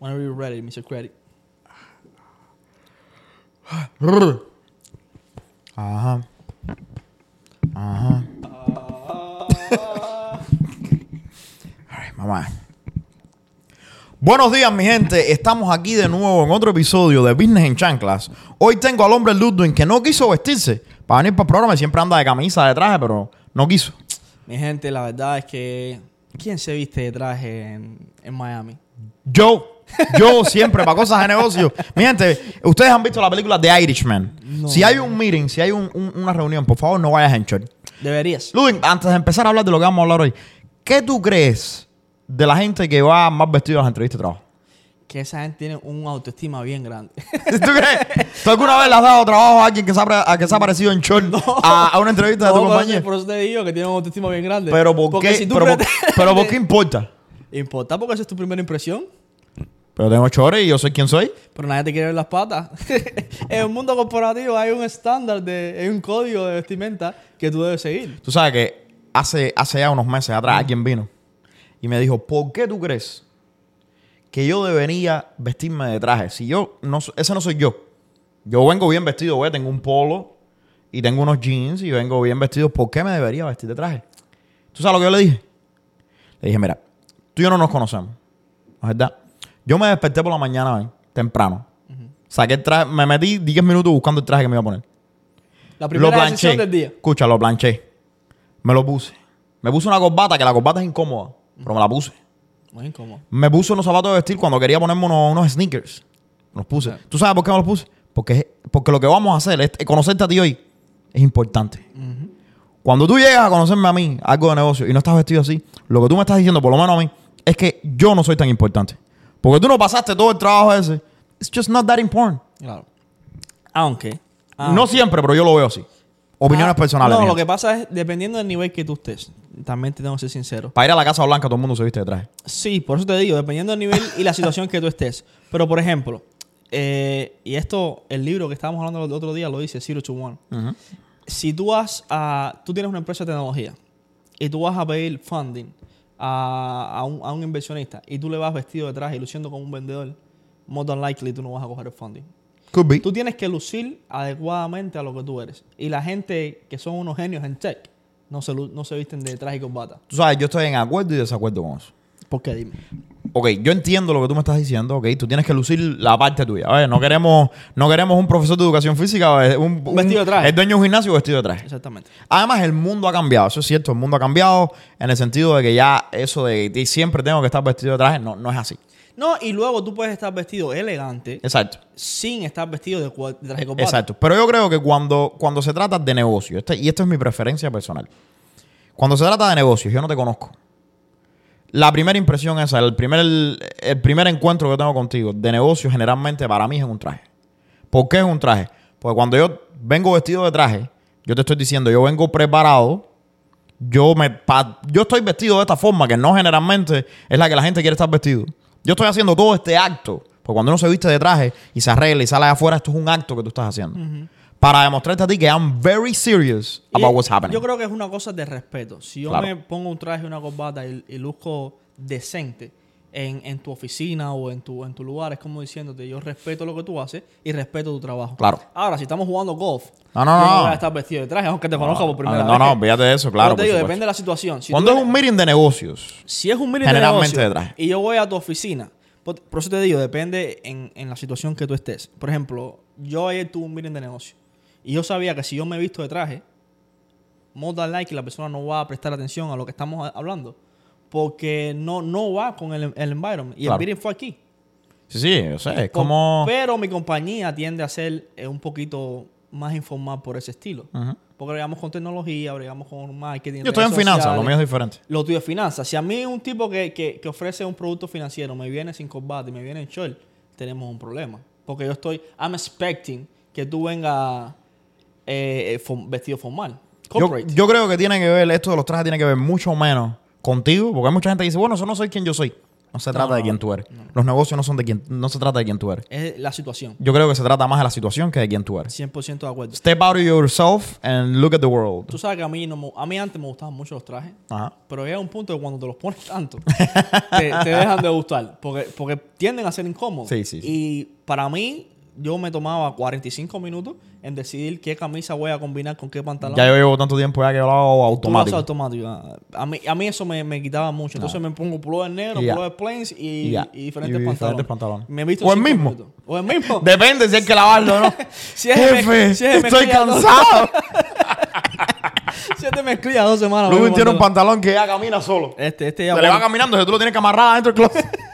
Whenever you're ready, Mr. Credit. Ajá. Ajá. Mamá. Buenos días, mi gente. Estamos aquí de nuevo en otro episodio de Business en Chanclas. Hoy tengo al hombre Ludwig que no quiso vestirse para venir para el programa. Siempre anda de camisa, de traje, pero no quiso. Mi gente, la verdad es que... ¿Quién se viste de traje en, en Miami? Yo, yo siempre para cosas de negocio. Mi gente, ustedes han visto la película The Irishman. No. Si hay un meeting, si hay un- un- una reunión, por favor no vayas en short. Deberías. Ludwig, antes de empezar a hablar de lo que vamos a hablar hoy, ¿qué tú crees de la gente que va más vestido a las entrevistas de trabajo? Que esa gente tiene un autoestima bien grande. ¿Tú crees? ¿Tú alguna vez le has dado trabajo a alguien que se ha, que se ha parecido en short a, a una entrevista de tu No, compañía? Por eso te digo que tiene un autoestima bien grande. Pero ¿por Porque qué? si tú pero, por, pero ¿por qué importa? Importa porque esa es tu primera impresión. Pero tengo chores y yo soy quien soy. Pero nadie te quiere ver las patas. en el mundo corporativo hay un estándar, de, hay un código de vestimenta que tú debes seguir. Tú sabes que hace, hace ya unos meses atrás alguien vino y me dijo, ¿por qué tú crees que yo debería vestirme de traje? Si yo, no, ese no soy yo. Yo vengo bien vestido, güey, tengo un polo y tengo unos jeans y vengo bien vestido. ¿Por qué me debería vestir de traje? ¿Tú sabes lo que yo le dije? Le dije, mira, tú y yo no nos conocemos, ¿no es ¿verdad? Yo me desperté por la mañana, temprano. Saqué el traje, me metí 10 minutos buscando el traje que me iba a poner La lo primera planché. decisión del día. Escucha, lo planché. Me lo puse. Me puse una corbata, que la corbata es incómoda, pero me la puse. Muy incómodo. Me puse unos zapatos de vestir cuando quería ponerme unos, unos sneakers. Me los puse. ¿Tú sabes por qué me los puse? Porque, porque lo que vamos a hacer es conocerte a ti hoy es importante. Cuando tú llegas a conocerme a mí, algo de negocio, y no estás vestido así, lo que tú me estás diciendo, por lo menos a mí, es que yo no soy tan importante. Porque tú no pasaste todo el trabajo ese. It's just not that important. Claro. Aunque. No siempre, pero yo lo veo así. Opiniones Ah, personales. No, mías. lo que pasa es, dependiendo del nivel que tú estés, también te tengo que ser sincero. Para ir a la Casa Blanca todo el mundo se viste de traje. Sí, por eso te digo, dependiendo del nivel y la situación que tú estés. Pero, por ejemplo, eh, y esto, el libro que estábamos hablando el otro día lo dice, Zero to One. Si tú vas a, tú tienes una empresa de tecnología y tú vas a pedir funding a, a un, a un inversionista y tú le vas vestido de traje y luciendo como un vendedor, more than likely tú no vas a coger el funding. Could be. Tú tienes que lucir adecuadamente a lo que tú eres. Y la gente que son unos genios en tech no se, no se visten de traje y corbata. Tú sabes, yo estoy en acuerdo y desacuerdo con eso. ¿Por qué? Dime. Ok, yo entiendo lo que tú me estás diciendo, ok. Tú tienes que lucir la parte tuya. A ver, no queremos, no queremos un profesor de educación física, un, Un vestido de traje. El dueño de un gimnasio vestido de traje. Exactamente. Además, el mundo ha cambiado, eso es cierto. El mundo ha cambiado en el sentido de que ya eso de que siempre tengo que estar vestido de traje, no, no es así. No, y luego tú puedes estar vestido elegante Exacto. sin estar vestido de, de traje y corbata. Exacto. Pero yo creo que cuando, cuando se trata de negocio, este- y esto es mi preferencia personal, cuando se trata de negocios, yo no te conozco. La primera impresión esa, el primer, el primer encuentro que tengo contigo de negocio, generalmente para mí es un traje. ¿Por qué es un traje? Porque cuando yo vengo vestido de traje, yo te estoy diciendo, yo vengo preparado, yo me yo estoy vestido de esta forma, que no generalmente es la que la gente quiere estar vestido. Yo estoy haciendo todo este acto, porque cuando uno se viste de traje y se arregla y sale afuera, esto es un acto que tú estás haciendo. Para demostrarte a ti que I'm very serious Y about what's happening. Yo creo que es una cosa de respeto. Si yo Claro. me pongo un traje y una corbata y, y luzco decente en, en tu oficina o en tu, en tu lugar, es como diciéndote, yo respeto lo que tú haces y respeto tu trabajo. Claro. Ahora, si estamos jugando golf, No, no, no. a estar vestido de traje, aunque te conozca por primera no, vez. no, fíjate de eso, claro. Te digo, depende de la situación. Si Cuando es un meeting de negocios, Si es un meeting Generalmente de de negocio traje. y yo voy a tu oficina, por, por eso te digo, depende en, en la situación que tú estés. Por ejemplo, yo ayer tuve un meeting de negocio y yo sabía que si yo me he visto de traje, more likely la persona no va a prestar atención a lo que estamos hablando porque no, no va con el, el environment. Y Claro. el meeting fue aquí. sí, sí, yo sé, es como... Pero mi compañía tiende a ser eh, un poquito más informal por ese estilo. Ujú. Porque bregamos con tecnología, bregamos con marketing. Yo estoy en finanzas, lo mío es diferente. Lo tuyo es finanzas. Si a mí un tipo que, que- que ofrece un producto financiero me viene sin corbata y me viene en short, tenemos un problema. Porque yo estoy, I'm expecting que tú vengas eh, eh, vestido formal. Yo, yo creo que tiene que ver, esto de los trajes tiene que ver mucho menos contigo, porque hay mucha gente que dice, bueno, eso no soy quien yo soy. No se trata de quién tú eres. Los negocios no son de quién, no se trata de quién tú eres. Es la situación. Yo creo que se trata más de la situación que de quién tú eres. 100% de acuerdo. Step out of yourself and look at the world. Tú sabes que a mí, no a mí antes me gustaban mucho los trajes. Ajá. Pero llega un punto que cuando te los pones tanto, te, te dejan de gustar. Porque, porque tienden a ser incómodos. Sí, sí, sí. Y para mí, yo me tomaba 45 minutos en decidir qué camisa voy a combinar con qué pantalón. Ya yo llevo tanto tiempo ya que lo hago automático. automático. A mí, a mí eso me, me quitaba mucho. Entonces me pongo pullover negro, Y ya. pullover plains y, diferentes Y pantalones. diferentes pantalones. Me he visto O el mismo. minutos. O el mismo. Depende si hay que lavarlo o no. Si es Jefe, si es estoy cansado. Si es de mezclilla dos semanas. Luego tiene un pantalón. que ya camina solo. Este, este ya Se le va caminando, si tú lo tienes que amarrar adentro del closet.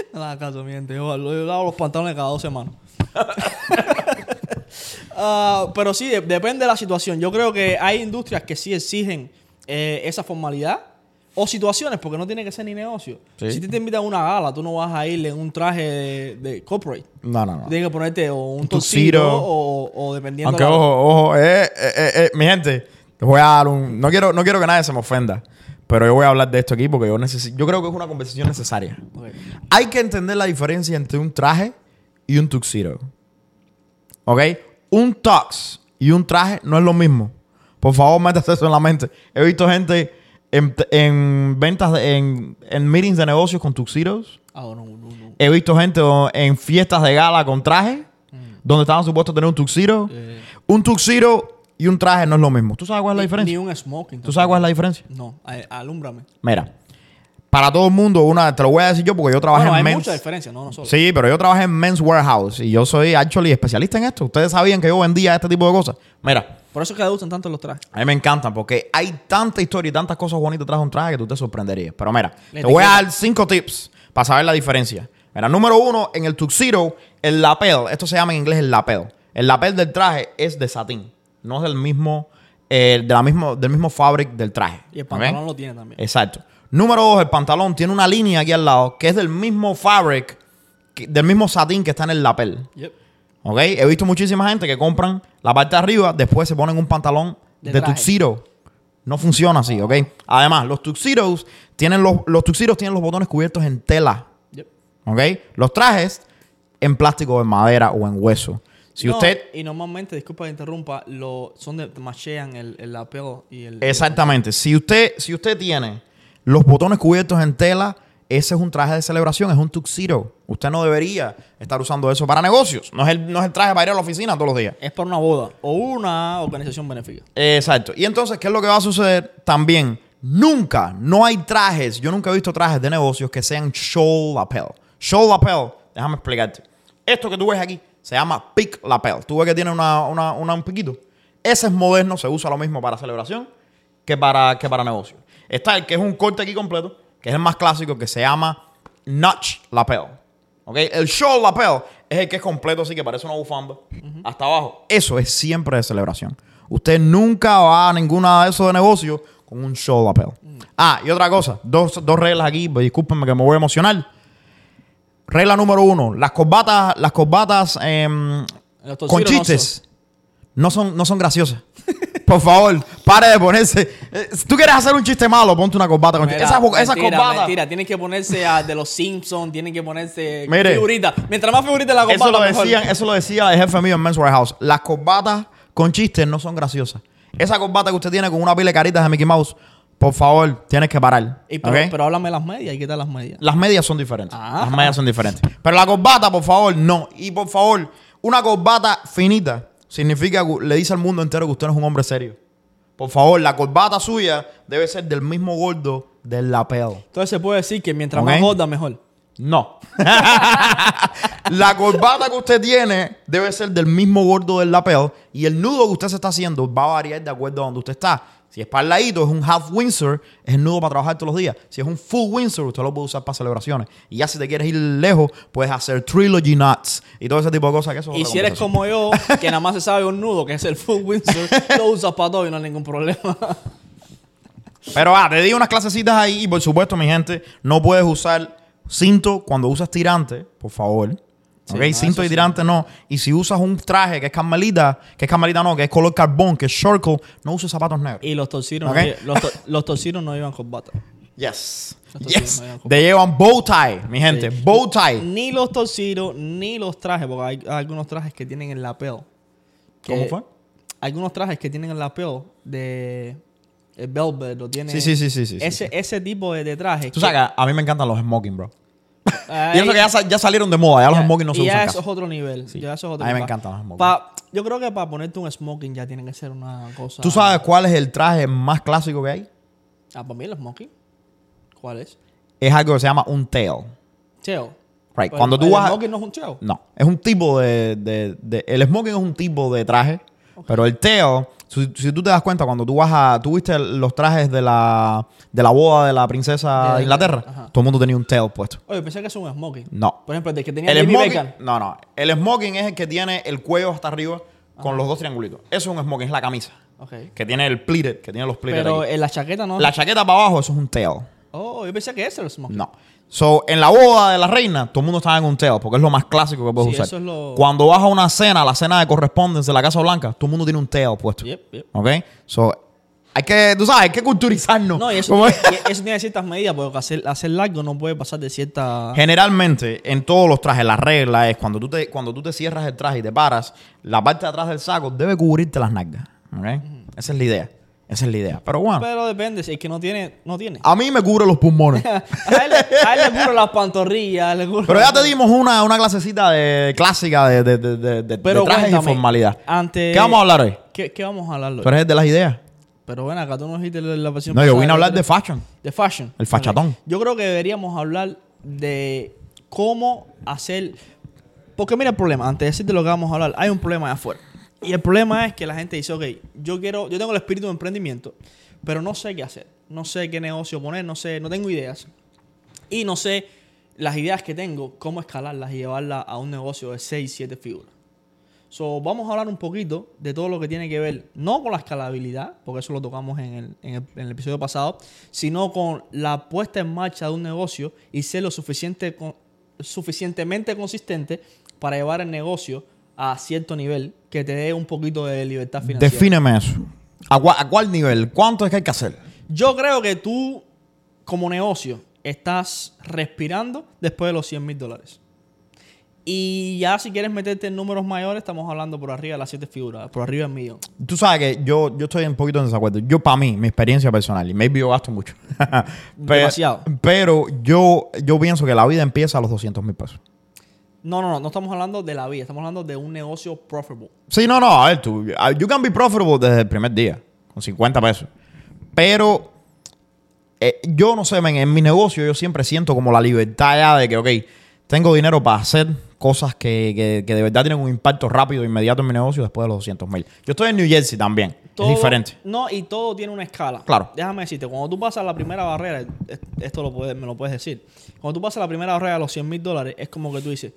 No hagas caso, mi gente. Yo, yo lavo los pantalones cada dos semanas. Ah, pero sí, de- depende de la situación. Yo creo que hay industrias que sí exigen eh, esa formalidad. O situaciones, porque no tiene que ser ni negocio. Sí. Si te, te invitan a una gala, tú no vas a ir en un traje de, de corporate. No, no, no. Tienes que ponerte o un tuxedo. tuxedo o, o dependiendo Aunque la- ojo, ojo, eh, eh, eh, eh, mi gente, les voy a dar un. No quiero, no quiero que nadie se me ofenda. Pero yo voy a hablar de esto aquí porque yo necesito. Yo creo que es una conversación necesaria. Hay que entender la diferencia entre un traje y un tuxedo. ¿Ok? Un tux y un traje no es lo mismo. Por favor, métase eso en la mente. He visto gente en, en ventas, de- en, en meetings de negocios con tuxedos. Ah, no, no, no. He visto gente en fiestas de gala con traje, donde estaban supuestos a tener un tuxedo. Eh. Un tuxedo y un traje no es lo mismo. ¿Tú sabes cuál es la Ni diferencia? un smoking. ¿Tú sabes cuál es la diferencia? No, alúmbrame. Mira, para todo el mundo, una, te lo voy a decir yo porque yo trabajé Bueno, hay en men's. mucha diferencia, no, no solo. Sí, pero yo trabajé en Men's Warehouse y yo soy actually especialista en esto. Ustedes sabían que yo vendía este tipo de cosas. Mira, Por eso es que le gustan tanto los trajes. a mí me encantan porque hay tanta historia y tantas cosas bonitas detrás de un traje que tú te sorprenderías. Pero mira, te voy a dar cinco tips para saber la diferencia. Mira, número uno, en el tuxedo, el lapel, esto se llama en inglés el lapel. El lapel del traje es de satín, no es del mismo, eh, de la mismo, del mismo fabric del traje. Y el pantalón lo tiene también. Exacto. Número dos, el pantalón tiene una línea aquí al lado que es del mismo fabric, que- del mismo satín que está en el lapel. Yep. ¿Ok? He visto muchísima gente que compran la parte de arriba, después se ponen un pantalón De tuxedo. No funciona así, ¿ok? Además, los tuxedos tienen los, los tuxedos tienen los botones cubiertos en tela, Yep. ¿ok? Los trajes en plástico, en madera o en hueso. Si No, usted... Y normalmente, disculpa que interrumpa, lo, son de, machean el, el lapel y el. Exactamente. Si usted, si usted tiene los botones cubiertos en tela, ese es un traje de celebración, es un tuxedo. Usted no debería estar usando eso para negocios. No es el, no es el traje para ir a la oficina todos los días. Es para una boda o una organización benéfica. Exacto. Y entonces, ¿qué es lo que va a suceder? También, nunca, no hay trajes, yo nunca he visto trajes de negocios que sean show lapel. Show lapel, déjame explicarte. Esto que tú ves aquí se llama pick lapel. Tú ves que tiene una, una- una- un piquito. Ese es moderno, se usa lo mismo para celebración que para, que para negocio. Está el que es un corte aquí completo, que es el más clásico, que se llama notch lapel. ¿Ok? El show lapel es el que es completo, así que parece una bufanda. Hasta abajo. Eso es siempre de celebración. Usted nunca va a ninguna de esos de negocio con un show lapel. Ah, y otra cosa. Dos, dos reglas aquí. Discúlpenme que me voy a emocionar. Regla número uno. Las corbatas, las corbatas em, con chistes no son, no son graciosas. Por favor, pare de ponerse. eh, Si tú quieres hacer un chiste malo, ponte una corbata con Mira, esas mentira. Mentira, tienen que ponerse a de los Simpsons, tienen que ponerse Mire. figuritas. Mientras más figuritas la corbata, Eso lo, mejor. decían, eso lo decía el jefe mío en Men's Warehouse. Las corbatas con chistes no son graciosas. Esa corbata que usted tiene con una pila de caritas de Mickey Mouse, por favor, tienes que parar. Y pero, ¿ok? pero háblame las medias, ¿y qué tal las medias? Las medias son diferentes. Ah. Las medias son diferentes. Pero la corbata, por favor, no. Y por favor, una corbata finita significa que le dice al mundo entero que usted no es un hombre serio. Por favor, la corbata suya debe ser del mismo gordo del lapel. Entonces se puede decir que mientras más gorda, mejor. No. la corbata que usted tiene debe ser del mismo gordo del lapel y el nudo que usted se está haciendo va a variar de acuerdo a donde usted está. Si es para el ladito, es un half Windsor, es el nudo para trabajar todos los días. Si es un full Windsor, usted lo puede usar para celebraciones. Y ya si te quieres ir lejos, puedes hacer trilogy knots y todo ese tipo de cosas. Que eso Y si eres como yo, que nada más se sabe un nudo, que es el full Windsor, lo usas para todo y no hay ningún problema. Pero ah, te di unas clasecitas ahí y por supuesto, mi gente, no puedes usar cinto cuando usas tirante, por favor. Sí, ¿Ok? no, cinto y sí. no. Y si usas un traje que es carmelita, que es carmelita no, que es color carbón, que es circle, no uses zapatos negros. Y los torcidos, Ok. no, los, to- los torcidos no llevan corbata. Yes. Yes. Te llevan bow tie, mi gente. Sí. Bow tie. Ni los torcidos, ni los trajes, porque hay, algunos trajes que tienen el lapel. ¿Cómo fue? Algunos trajes que tienen el lapel de el velvet, o tiene Sí, sí, sí, sí. sí, sí. ese, ese tipo de, de traje. Tú sabes que a mí me encantan los smoking, bro. Ay, Y eso que ya, sa- ya salieron de moda, ya, los smoking no se y ya usan eso casi. es otro nivel. Sí. Ya eso es otro A mí me encantan los smoking. Pa- yo creo que para ponerte un smoking ya tiene que ser una cosa. ¿Tú sabes cuál es el traje más clásico que hay? Ah, para mí el smoking. ¿Cuál es? Es algo que se llama un tail. Cheo. Right. Pero Cuando tú el vas... smoking no es un cheo. No, es un tipo de, de- de- El smoking es un tipo de traje, pero el tail, si, si tú te das cuenta, cuando tú vas a... Tú viste los trajes de la, de la boda de la princesa De- Inglaterra, ajá. todo el mundo tenía un tail puesto. Oye, pensé que es un smoking. No. Por ejemplo, el que tenía El David smoking, Beckham. no, no. El smoking es el que tiene el cuello hasta arriba con los dos triangulitos. Eso es un smoking, es la camisa. Ok. Que tiene el pleated, que tiene los pleated Pero en la chaqueta no. La chaqueta para abajo, eso es un tail. Oh, yo pensé que ese era el smoking. No. So, en la boda de la reina, todo el mundo estaba en un tail, porque es lo más clásico que puedes Sí, usar. eso es lo- Cuando vas a una cena, la cena de correspondencia de la Casa Blanca, todo el mundo tiene un tail puesto. Yep, yep. ¿Ok? So, hay que, tú sabes, hay que culturizarnos. No, y eso, tiene, y eso tiene ciertas medidas, porque hacer, hacer largo no puede pasar de cierta. Generalmente, en todos los trajes, la regla es cuando tú, te, cuando tú te cierras el traje y te paras, la parte de atrás del saco debe cubrirte las nalgas. ¿Ok? Esa es la idea. Esa es la idea. Pero bueno, Pero depende, si es que no tiene, no tiene. a mí me cubre los pulmones. a, él, a él le cubre las pantorrillas, le cubre- Pero ya te dimos una, una clasecita de, clásica de, de, de, de- Pero trajes y cuéntame, formalidad. ante- ¿Qué vamos a hablar hoy? ¿Qué, qué vamos a hablar hoy? Tú eres de las ideas. Pero bueno, acá tú no dijiste la, versión No, yo vine a hablar de fashion. de fashion. El fachatón. Yo creo que deberíamos hablar de cómo hacer. Porque mira el problema, antes de decirte lo que vamos a hablar, hay un problema allá afuera. Y el problema es que la gente dice, ok, yo quiero, yo tengo el espíritu de emprendimiento, pero no sé qué hacer. No sé qué negocio poner, no sé, no tengo ideas. Y no sé las ideas que tengo, cómo escalarlas y llevarlas a un negocio de 6, 7 figuras. So, vamos a hablar un poquito de todo lo que tiene que ver, no con la escalabilidad, porque eso lo tocamos en el, en el- episodio pasado, sino con la puesta en marcha de un negocio y ser lo suficiente, suficientemente consistente para llevar el negocio a cierto nivel que te dé un poquito de libertad financiera. Defíneme eso. ¿A, cuál nivel? ¿Cuánto es que hay que hacer? Yo creo que tú, como negocio, estás respirando después de los 100 mil dólares. Y ya si quieres meterte en números mayores, estamos hablando por arriba de las 7 figuras, por arriba del millón. Tú sabes que yo, yo estoy un poquito en desacuerdo. Yo, para mí, mi experiencia personal, y maybe yo gasto mucho. Pe- Demasiado. Pero yo, yo pienso que la vida empieza a los 200 mil pesos. No, no, no, no estamos hablando de la vida, estamos hablando de un negocio profitable. Sí, no, no, a ver, tú, you can be profitable desde el primer día, con 50 pesos. Pero eh, yo no sé, men, en mi negocio yo siempre siento como la libertad ya de que, ok, tengo dinero para hacer cosas que, que- que de verdad tienen un impacto rápido, inmediato en mi negocio después de los 200 mil. Yo estoy en New Jersey también, Todo- es diferente. No, y todo tiene una escala. Claro. Déjame decirte, cuando tú pasas la primera barrera, es- esto lo puedes, me lo puedes decir. Cuando tú pasas la primera barrera de los 100 mil dólares, es como que tú dices,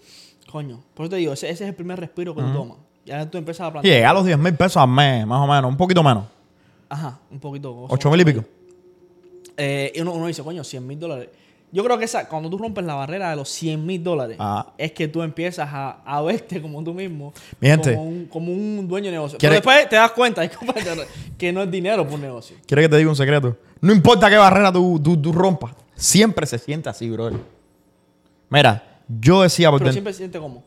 coño, por eso te digo, ese, ese es el primer respiro que tú tomas. Ya tú empiezas a plantear. llegué a los 10 mil pesos al mes, más o menos, un poquito menos. Ajá, un poquito. 8 mil y pico. Eh, y uno, uno dice, coño, 100 mil dólares. Yo creo que esa, cuando tú rompes la barrera de los 100 mil dólares, Ajá. es que tú empiezas a, a verte como tú mismo. Como un, como un dueño de negocio. ¿Quiere- Pero después te das cuenta que no es dinero por un negocio. ¿Quieres que te diga un secreto? No importa qué barrera tú, tú, tú rompas, siempre se siente así, bro. Mira, yo decía Pero dentro- siempre se siente como.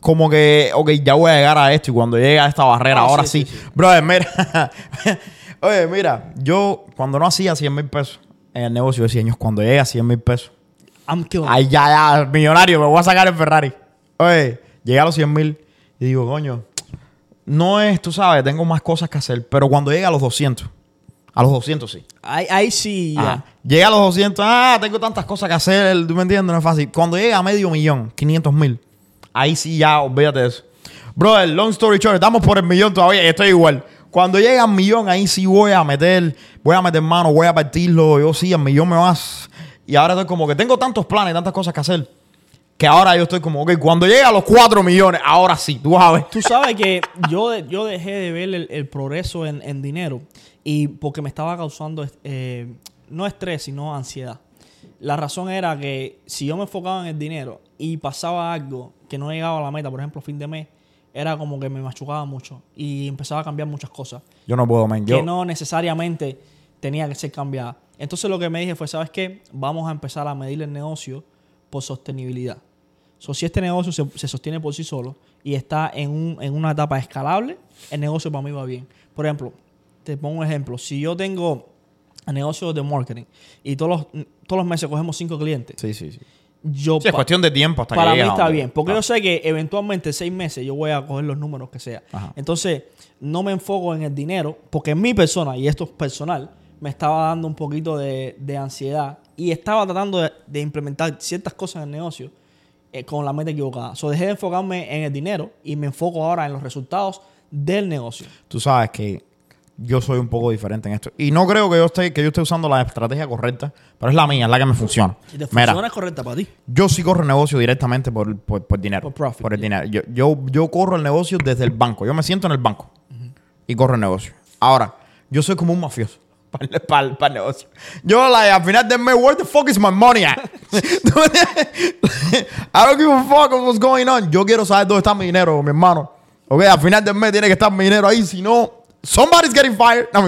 como que, ok, ya voy a llegar a esto y cuando llegue a esta barrera, Ah, ahora sí, sí. sí, sí. Brother, mira. Oye, mira, yo cuando no hacía 100 mil pesos en el negocio, decía, "Ños, cuando llegue a 100 mil pesos, I'm killing. ay, ya, ya, millonario, me voy a sacar el Ferrari. Oye, llegué a los 100 mil y digo, coño, no es, tú sabes, tengo más cosas que hacer, pero cuando llegue a los 200, a los 200 sí. Ahí, ahí sí, ya. Llega a los 200, ah, tengo tantas cosas que hacer, tú me entiendes, no es fácil. Cuando llega a medio millón, 500 mil, ahí sí ya, olvídate de eso. Brother, long story short, estamos por el millón todavía y estoy igual. Cuando llega al millón, ahí sí voy a meter, voy a meter mano, voy a partirlo, yo sí, al millón me vas. Y ahora estoy como que tengo tantos planes, tantas cosas que hacer, que ahora yo estoy como, ok, cuando llega a los 4 millones, ahora sí, tú ver. Tú sabes que yo, yo dejé de ver el, el progreso en, en dinero y porque me estaba causando eh, no estrés, sino ansiedad. La razón era que si yo me enfocaba en el dinero y pasaba algo que no llegaba a la meta, por ejemplo, fin de mes, era como que me machucaba mucho y empezaba a cambiar muchas cosas Yo no puedo, man. Yo, que no necesariamente tenía que ser cambiada. Entonces lo que me dije fue, ¿sabes qué? Vamos a empezar a medir el negocio por sostenibilidad. So, si este negocio se, se sostiene por sí solo y está en, un- en una etapa escalable, el negocio para mí va bien. Por ejemplo, te pongo un ejemplo. Si yo tengo el negocio de marketing y todos los, todos los meses cogemos cinco clientes, Sí, sí, sí. yo Sí, es cuestión de tiempo hasta para que mí llegues a está bien, porque Ah. yo sé que eventualmente en seis meses yo voy a coger los números que sea. Ajá. Entonces, no me enfoco en el dinero, porque mi persona, y esto es personal, me estaba dando un poquito de, de ansiedad y estaba tratando de, de implementar ciertas cosas en el negocio eh, con la mente equivocada. So, dejé de enfocarme en el dinero y me enfoco ahora en los resultados del negocio. Tú sabes que yo soy un poco diferente en esto. Y no creo que yo esté, que yo esté usando la estrategia correcta, pero es la mía, es la que me funciona. Si te Mira, funciona, es correcta para ti. yo sí corro el negocio directamente por, por, por dinero. Por profit, Por el yeah. dinero. Yo, yo, yo corro el negocio desde el banco. Yo me siento en el banco y corro el negocio. Ahora, yo soy como un mafioso. Para el- para el negocio. Yo, like, al final del mes, where the fuck is my money at? I don't give a fuck what's going on. Yo quiero saber dónde está mi dinero, mi hermano. Ok, al final del mes tiene que estar mi dinero ahí, si no, somebody's getting fired. No,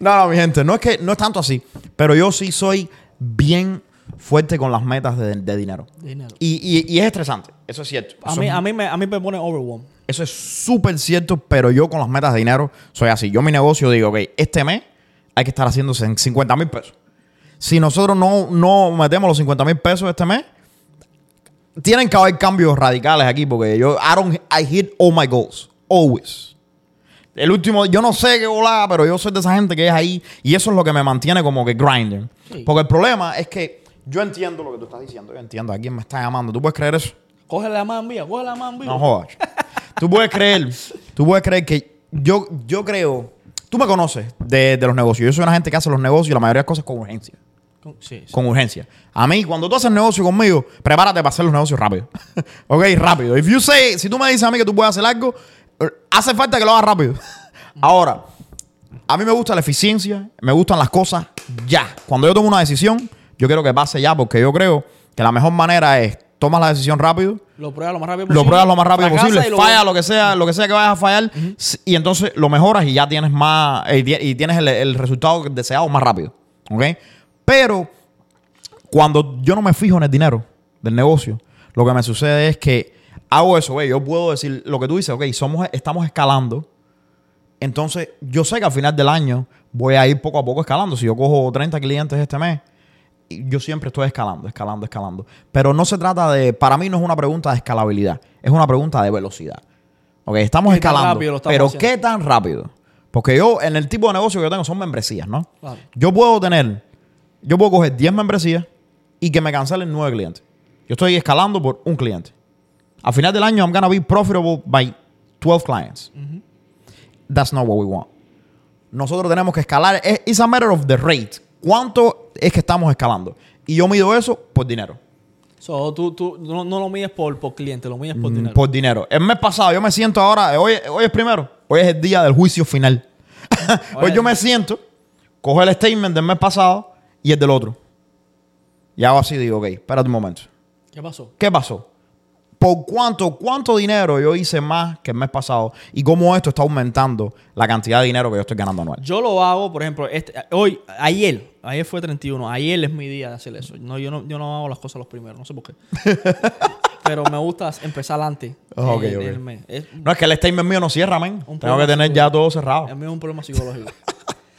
no, no, mi gente, no es que no es tanto así, pero yo sí soy bien fuerte con las metas de, de dinero. Dinero. Y, y- y es estresante, eso es cierto. A Eso mí, es- a, mí me, a mí me pone overwhelmed. eso es súper cierto, pero yo con las metas de dinero soy así. Yo mi negocio digo, ok, este mes hay que estar haciendo 50 mil pesos. Si nosotros no, no metemos los 50 mil pesos este mes, tienen que haber cambios radicales aquí porque yo, I don't, I hit all my goals. Always. El último, yo no sé qué volada, pero yo soy de esa gente que es ahí y eso es lo que me mantiene como que grinding. Sí. Porque el problema es que yo entiendo lo que tú estás diciendo, yo entiendo a quién me está llamando. ¿Tú puedes creer eso? Coge la mano mía, coge la mano mía. No jodas. Tú puedes creer, tú puedes creer que yo, yo creo, tú me conoces de, de los negocios. Yo soy una gente que hace los negocios y la mayoría de las cosas con urgencia. Con- Sí, sí. Con urgencia. A mí, cuando tú haces negocio conmigo, prepárate para hacer los negocios rápido. ok, rápido. If you say, si tú me dices a mí que tú puedes hacer algo, eh, hace falta que lo hagas rápido. Ahora, a mí me gusta la eficiencia, me gustan las cosas ya. Cuando yo tomo una decisión, yo quiero que pase ya, porque yo creo que la mejor manera es tomas la decisión rápido, Lo pruebas lo más rápido posible. lo pruebas lo más rápido posible, lo- falla lo que sea, lo que sea que vayas a fallar, y entonces lo mejoras y ya tienes más, eh, y ti- y tienes el, el resultado deseado más rápido. ¿Ok? Pero cuando yo no me fijo en el dinero del negocio, lo que me sucede es que hago eso, güey. Yo puedo decir lo que tú dices, ok, somos, estamos escalando. Entonces, yo sé que al final del año voy a ir poco a poco escalando. Si yo cojo 30 clientes este mes, yo siempre estoy escalando, escalando, escalando. Pero no se trata de, para mí no es una pregunta de escalabilidad, es una pregunta de velocidad. Ok, estamos ¿Qué tan escalando. estamos pero haciendo? ¿qué tan rápido? Porque yo, en el tipo de negocio que yo tengo, son membresías, ¿no? Claro. Yo puedo tener, yo puedo coger 10 membresías y que me cancelen 9 clientes. Yo estoy escalando por un cliente. Al final del año, I'm gonna be profitable by 12 clients. That's not what we want. Nosotros tenemos que escalar. Es it's a matter of the rate. ¿Cuánto es que estamos escalando? Y yo mido eso por dinero. So, tú, tú no, no lo mides por, por cliente, lo mides por Mm, dinero. Por dinero. El mes pasado yo me siento ahora, hoy, hoy es primero, hoy es el día del juicio final. hoy yo me siento, cojo el statement del mes pasado y el del otro. Y hago así, digo, ok, espérate un momento. ¿Qué pasó? ¿Qué pasó? ¿Por cuánto, cuánto dinero yo hice más que el mes pasado? Y cómo esto está aumentando la cantidad de dinero que yo estoy ganando anual. Yo lo hago, por ejemplo, este, hoy, ayer, ayer fue 31, ayer es mi día de hacer eso. No, yo, no, yo no hago las cosas los primeros, no sé por qué. Pero me gusta empezar antes. Mes. Es- No es que el statement mío no cierra. Un Tengo que tener ya todo cerrado. El mío es un problema psicológico.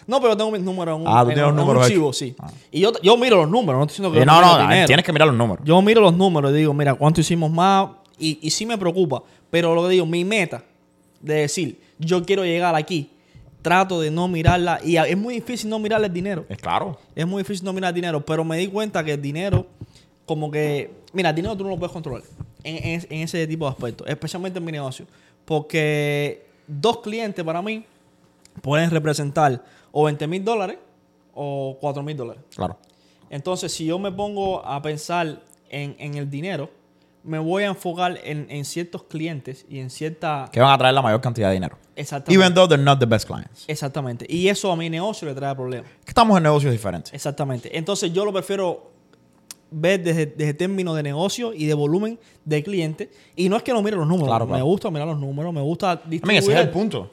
No, pero tengo mis números en un, Ah, tú en tienes un- los en un sí. Y yo, yo miro los números, no estoy diciendo que Eh, no, no, dinero. tienes que mirar los números. Yo miro los números y digo, mira, ¿cuánto hicimos más? Y, y sí me preocupa. Pero lo que digo, mi meta de decir, yo quiero llegar aquí, trato de no mirarla. Y es muy difícil no mirar el dinero. Es claro. Es muy difícil no mirar el dinero. Pero me di cuenta que el dinero, como que. Mira, el dinero tú no lo puedes controlar en, en- en ese tipo de aspectos, especialmente en mi negocio. Porque dos clientes para mí pueden representar o 20 mil dólares o 4 mil dólares. Claro. Entonces, si yo me pongo a pensar en, en el dinero, me voy a enfocar en, en ciertos clientes y en cierta... Que van a traer la mayor cantidad de dinero. Exactamente. Even though they're not the best clients. Exactamente. Y eso a mi negocio le trae problemas. Que estamos en negocios diferentes. Exactamente. Entonces, yo lo prefiero ver desde, desde términos de negocio y de volumen de clientes. Y no es que no mire los números. Claro, me claro. gusta mirar los números, me gusta distribuir. ese es el punto.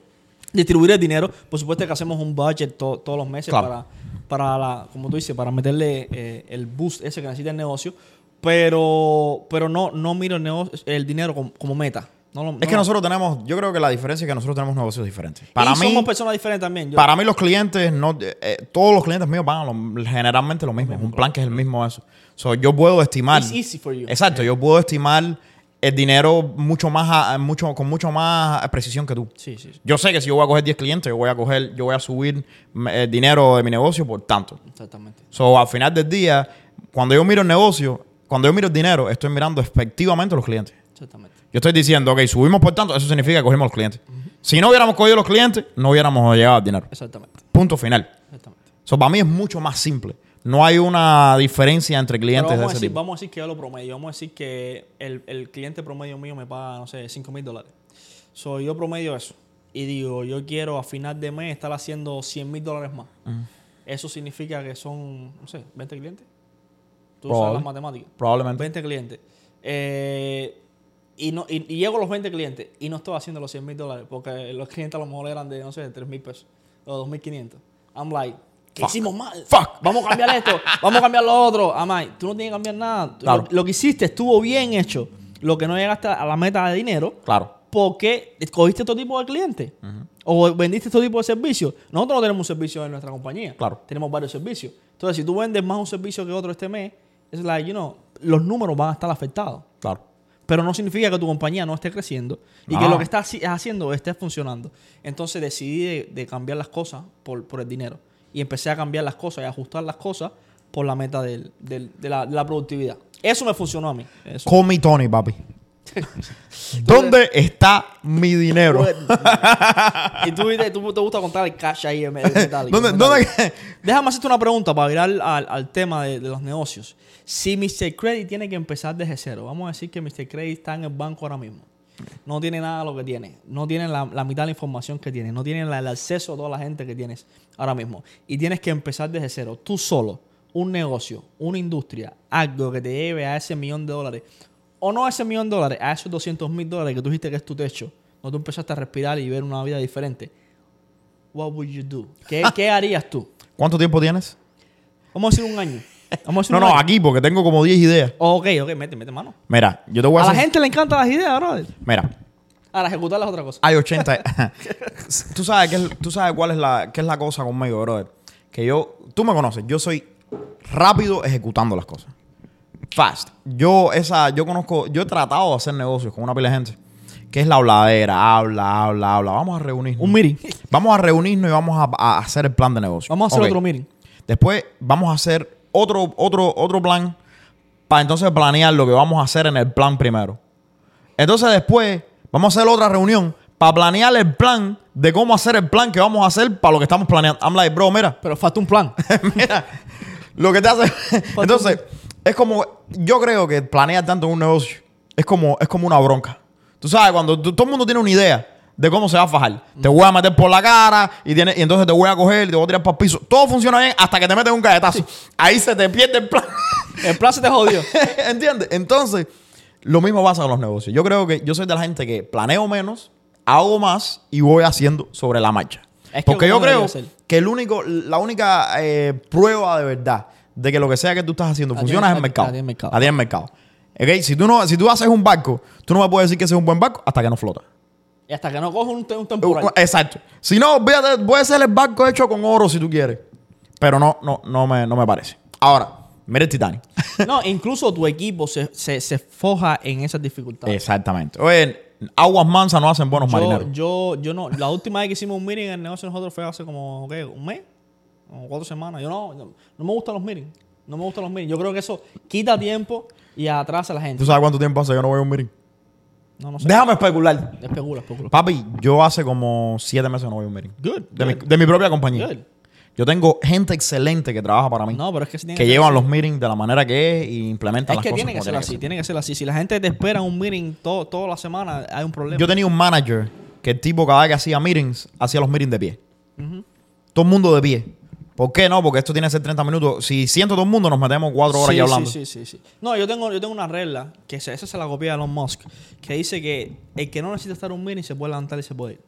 Distribuir el dinero. Por supuesto que hacemos un budget to- todos los meses Claro. para, para la, como tú dices, para meterle eh, el boost ese que necesita el negocio. Pero, pero no, no miro el, negocio, el dinero como, como meta. No lo- Es que lo- nosotros tenemos, yo creo que la diferencia es que nosotros tenemos negocios diferentes. Para y mí, somos personas diferentes también. Yo- para mí los clientes, no, eh, todos los clientes míos pagan lo- generalmente lo mismo. Es un plan que es el mismo eso. So, yo puedo estimar. It's easy for you. Exacto, yo puedo estimar el dinero mucho más a- mucho, con mucho más precisión que tú. Sí, sí, sí, Yo sé que si yo voy a coger 10 clientes, yo voy a coger, yo voy a subir el dinero de mi negocio por tanto. exactamente. So, al final del día, cuando yo miro el negocio, cuando yo miro el dinero, estoy mirando efectivamente los clientes. Exactamente. Yo estoy diciendo, ok, subimos por tanto, eso significa que cogimos los clientes. Si no hubiéramos cogido los clientes, no hubiéramos llegado al dinero. Exactamente. Punto final. Exactamente. So, para mí es mucho más simple. No hay una diferencia entre clientes de vamos, a decir, tipo. vamos a decir que yo lo promedio. Vamos a decir que el, el cliente promedio mío me paga, no sé, 5 mil dólares. So, yo promedio eso. Y digo, yo quiero a final de mes estar haciendo 100 mil dólares más. Eso significa que son, no sé, 20 clientes. Tú sabes las matemáticas. Probablemente. 20 clientes. Eh, y, no, y, y llego a los 20 clientes y no estoy haciendo los 100 mil dólares porque los clientes a lo mejor eran de, no sé, 3 mil pesos o 2.500. I'm like, ¿qué Fuck. hicimos mal? Fuck. Vamos a cambiar esto, vamos a cambiar lo otro. Like, tú no tienes que cambiar nada. Claro. Lo, lo que hiciste estuvo bien hecho. Lo que no llegaste a la meta de dinero Claro. porque cogiste todo tipo de clientes o vendiste todo tipo de servicios. Nosotros no tenemos un servicio en nuestra compañía. Claro. Tenemos varios servicios. Entonces, si tú vendes más un servicio que otro este mes, es like, you know, los números van a estar afectados. Claro. Pero no significa que tu compañía no esté creciendo y que lo que estás haci- haciendo esté funcionando. Entonces decidí de, de cambiar las cosas por, por el dinero. Y empecé a cambiar las cosas y a ajustar las cosas por la meta del- del- de, la, de la productividad. Eso me funcionó a mí. Eso. Call me Tony, papi. ¿Dónde está mi dinero? y tú, tú te gusta contar el cash ahí en metálico. ¿Dónde, dónde- Déjame hacerte una pregunta para virar al, al tema de, de los negocios. Si Mr. Credit tiene que empezar desde cero, vamos a decir que Mr. Credit está en el banco ahora mismo. No tiene nada de lo que tiene. No tiene la, la mitad de la información que tiene. No tiene la- el acceso a toda la gente que tienes ahora mismo. Y tienes que empezar desde cero. Tú solo, un negocio, una industria, algo que te lleve a ese millón de dólares. O no a ese millón de dólares, a esos 200 mil dólares que tú dijiste que es tu techo. Donde tú empezaste a respirar y ver una vida diferente. What would you do? ¿Qué, qué harías tú? ¿Cuánto tiempo tienes? Vamos a decir un año. Vamos a decir No, no, aquí porque tengo como 10 ideas. Ok, ok, mete, mete mano. Mira, yo te voy a A la gente le encantan las ideas, brother. Mira, Ahora, ejecutarlas es otra cosa. hay 80... tú, sabes qué es- tú sabes cuál es la, qué es la cosa conmigo, brother. Que yo... Tú me conoces. Yo soy rápido ejecutando las cosas. Fast. Yo esa... Yo conozco... Yo he tratado de hacer negocios con una pila de gente. Que es la habladera. Habla, habla, habla. Vamos a reunirnos. Un meeting. Vamos a reunirnos y vamos a, a hacer el plan de negocio. Vamos a hacer otro meeting. Después vamos a hacer otro, otro, otro plan para entonces planear lo que vamos a hacer en el plan primero. Entonces después vamos a hacer otra reunión para planear el plan de cómo hacer el plan que vamos a hacer para lo que estamos planeando. I'm like, bro, mira, Pero falta un plan. mira, lo que te hace. Entonces, es como, yo creo que planear tanto en un negocio es como, es como una bronca. Tú sabes, cuando tú- todo el mundo tiene una idea de cómo se va a fajar. Te voy a meter por la cara y, tiene, y entonces te voy a coger y te voy a tirar para el piso. Todo funciona bien hasta que te metes un galletazo. Ahí se te pierde el plan. El plan se te jodió. ¿Entiendes? Entonces, lo mismo pasa con los negocios. Yo creo que yo soy de la gente que planeo menos, hago más y voy haciendo sobre la marcha. Es que Porque yo creo que el único, la única eh, prueba de verdad de que lo que sea que tú estás haciendo funciona es el mercado. a el mercado. A el mercado. Ok, Si, tú no, si tú haces un barco, tú no me puedes decir que ese es un buen barco hasta que no flota. Y hasta que no coja un, un temporal. Uh, Exacto. Si no, puede ser el barco hecho con oro si tú quieres. Pero no, no, no, me, no me parece. Ahora, mira el Titanic. No, incluso tu equipo se, se, se foja en esas dificultades. Exactamente. Oye, aguas mansas no hacen buenos yo, marineros. yo, yo no. La última vez que hicimos un meeting en el negocio nosotros fue hace como, ¿qué? ¿Un mes? O cuatro semanas. Yo no, no, no me gustan los meetings. No me gustan los meetings. Yo creo que eso quita tiempo y atrasa a la gente. ¿Tú sabes cuánto tiempo hace que yo no voy a un meeting? No, no sé. Déjame especular. Especula, especula. Papi, yo hace como siete meses no voy a un meeting. Good. De, mi, good, de mi propia compañía. good. Yo tengo gente excelente que trabaja para mí. No, pero es que tiene que llevan los meetings de la manera que es y implementan Es las que cosas. tiene que ser así, tiene que ser así. Si la gente te espera un meeting todo, toda la semana, hay un problema. Yo tenía un manager que el tipo cada vez que hacía meetings, hacía los meetings de pie. Todo el mundo de pie. ¿Por qué no? Porque esto tiene que ser 30 minutos. Si siento todo el mundo, nos metemos cuatro horas sí, aquí hablando. Sí, sí, sí, sí. No, yo tengo, yo tengo una regla, que se- esa se la copia de Elon Musk, que dice que el que no necesita estar en un meeting se puede levantar y se puede ir.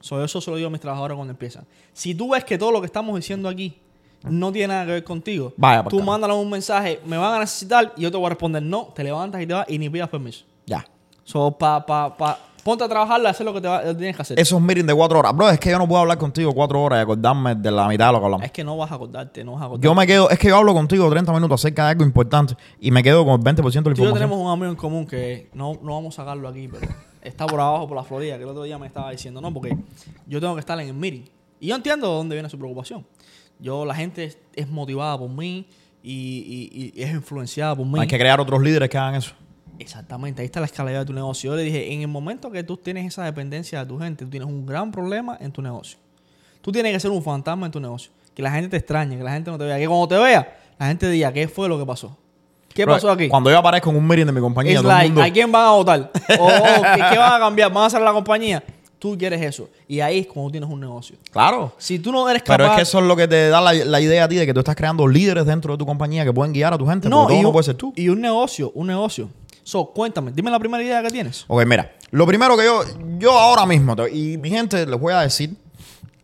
So, eso se lo digo a mis trabajadores cuando empiezan. Si tú ves que todo lo que estamos diciendo aquí no tiene nada que ver contigo, Vaya tú mándale un mensaje, me van a necesitar y yo te voy a responder no, te levantas y te vas y ni pidas permiso. Ya. So, pa, pa, pa, ponte a trabajar y hacer lo que te va- tienes que hacer. Esos meetings de cuatro horas. Bro, es que yo no puedo hablar contigo cuatro horas y acordarme de la mitad de lo que hablamos. Es que no vas a acordarte, no vas a acordarte. Yo me quedo, es que yo hablo contigo 30 minutos acerca de algo importante y me quedo con el 20% de la Tú y yo tenemos un amigo en común que no, no vamos a sacarlo aquí, pero está por abajo, por la Florida, que el otro día me estaba diciendo, no, porque yo tengo que estar en el meeting. Y yo entiendo de dónde viene su preocupación. Yo, la gente es, es motivada por mí y, y- y es influenciada por mí. Hay que crear otros líderes que hagan eso. Exactamente, ahí está la escalera de tu negocio. Yo le dije, en el momento que tú tienes esa dependencia de tu gente, tú tienes un gran problema en tu negocio. Tú tienes que ser un fantasma en tu negocio. Que la gente te extrañe, que la gente no te vea. Que cuando te vea, la gente diga, ¿qué fue lo que pasó? ¿Qué Bro, pasó aquí? Cuando yo aparezco en un meeting de mi compañía, todo el like, mundo- ¿a quién van a votar? O, o, ¿qué, qué van a cambiar? ¿Van a hacer la compañía? Tú quieres eso. Y ahí es cuando tienes un negocio. Claro. Si tú no eres capaz... Pero es que eso es lo que te da la, la idea a ti de que tú estás creando líderes dentro de tu compañía que pueden guiar a tu gente. no, porque todo y, no puede ser tú. y un negocio, un negocio. So, cuéntame, dime la primera idea que tienes. Ok, mira. Lo primero que yo, yo ahora mismo, y mi gente les voy a decir,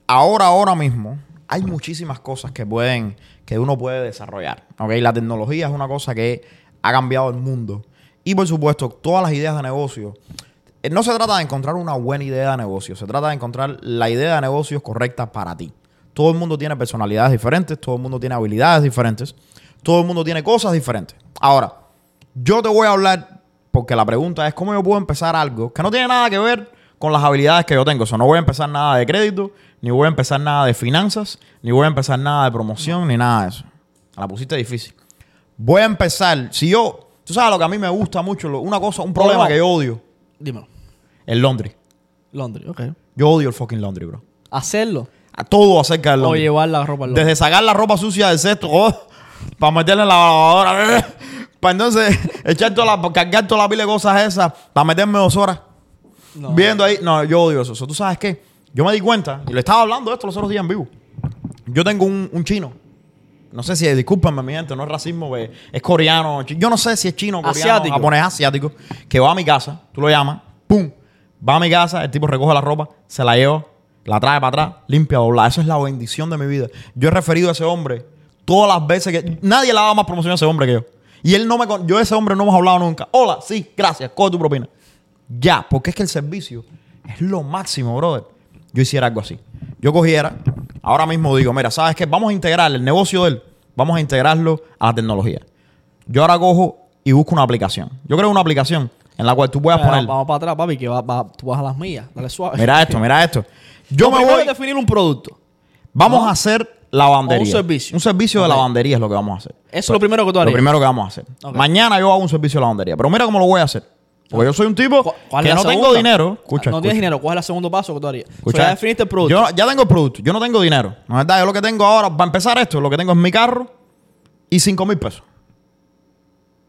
ahora, ahora mismo, hay muchísimas cosas que pueden, que uno puede desarrollar. Ok, la tecnología es una cosa que ha cambiado el mundo. Y por supuesto, todas las ideas de negocio. eh, No se trata de encontrar una buena idea de negocio, se trata de encontrar la idea de negocios correcta para ti. Todo el mundo tiene personalidades diferentes, todo el mundo tiene habilidades diferentes, todo el mundo tiene cosas diferentes. Ahora, yo te voy a hablar porque la pregunta es cómo yo puedo empezar algo que no tiene nada que ver con las habilidades que yo tengo. O sea, no voy a empezar nada de crédito, ni voy a empezar nada de finanzas, ni voy a empezar nada de promoción, ni nada de eso. La pusiste difícil. Voy a empezar, si yo, tú sabes lo que a mí me gusta mucho, lo- una cosa, un problema que yo odio, Dímelo. el laundry. Londres, ok. Yo odio el fucking laundry, bro. Hacerlo A todo acerca del o laundry. llevar la ropa al Londres. Desde sacar la ropa sucia del cesto, oh, para meterla en la lavadora, para entonces echar toda la, cargar toda la pila de cosas esas, para meterme dos horas No. viendo ahí. No, yo odio eso. So, ¿Tú sabes qué? Yo me di cuenta, y le estaba hablando de esto los otros días en vivo. Yo tengo un, un chino. No sé si, discúlpenme, mi gente, no es racismo, pues, es coreano. Yo no sé si es chino, coreano, Asiático. japonés, asiático, que va a mi casa, tú lo llamas, pum, va a mi casa, el tipo recoge la ropa, se la lleva, la trae para atrás, limpia, dobla. Eso es la bendición de mi vida. Yo he referido a ese hombre todas las veces que. Nadie le ha dado más promoción a ese hombre que yo. Y él no me. con- Yo ese hombre no hemos hablado nunca. Hola, sí, gracias, coge tu propina. Ya, porque es que el servicio es lo máximo, brother. Yo hiciera algo así. Yo cogiera, ahora mismo digo, mira, ¿sabes qué? Vamos a integrar el negocio de él, vamos a integrarlo a la tecnología. Yo ahora cojo y busco una aplicación. Yo creo una aplicación en la cual tú puedas poner. Vamos para atrás, papi, que va, va- tú vas a las millas. Dale suave. Mira esto, mira esto. Yo me voy. es definir un producto. Vamos ¿no? a hacer lavandería. O un servicio. Un servicio de lavandería es lo que vamos a hacer. Eso es lo primero que tú harías. Lo primero que vamos a hacer. Mañana yo hago un servicio de lavandería. Pero mira cómo lo voy a hacer. Porque yo soy un tipo ¿Cu- cuál que no tengo dinero. Escucha, no escucha. tienes dinero. ¿Cuál es el segundo paso que tú harías? So, Escucha. ya definiste el producto. Yo ya tengo el producto. Yo no tengo dinero. ¿No es verdad? Yo lo que tengo ahora, para empezar esto, lo que tengo es mi carro y 5 mil pesos.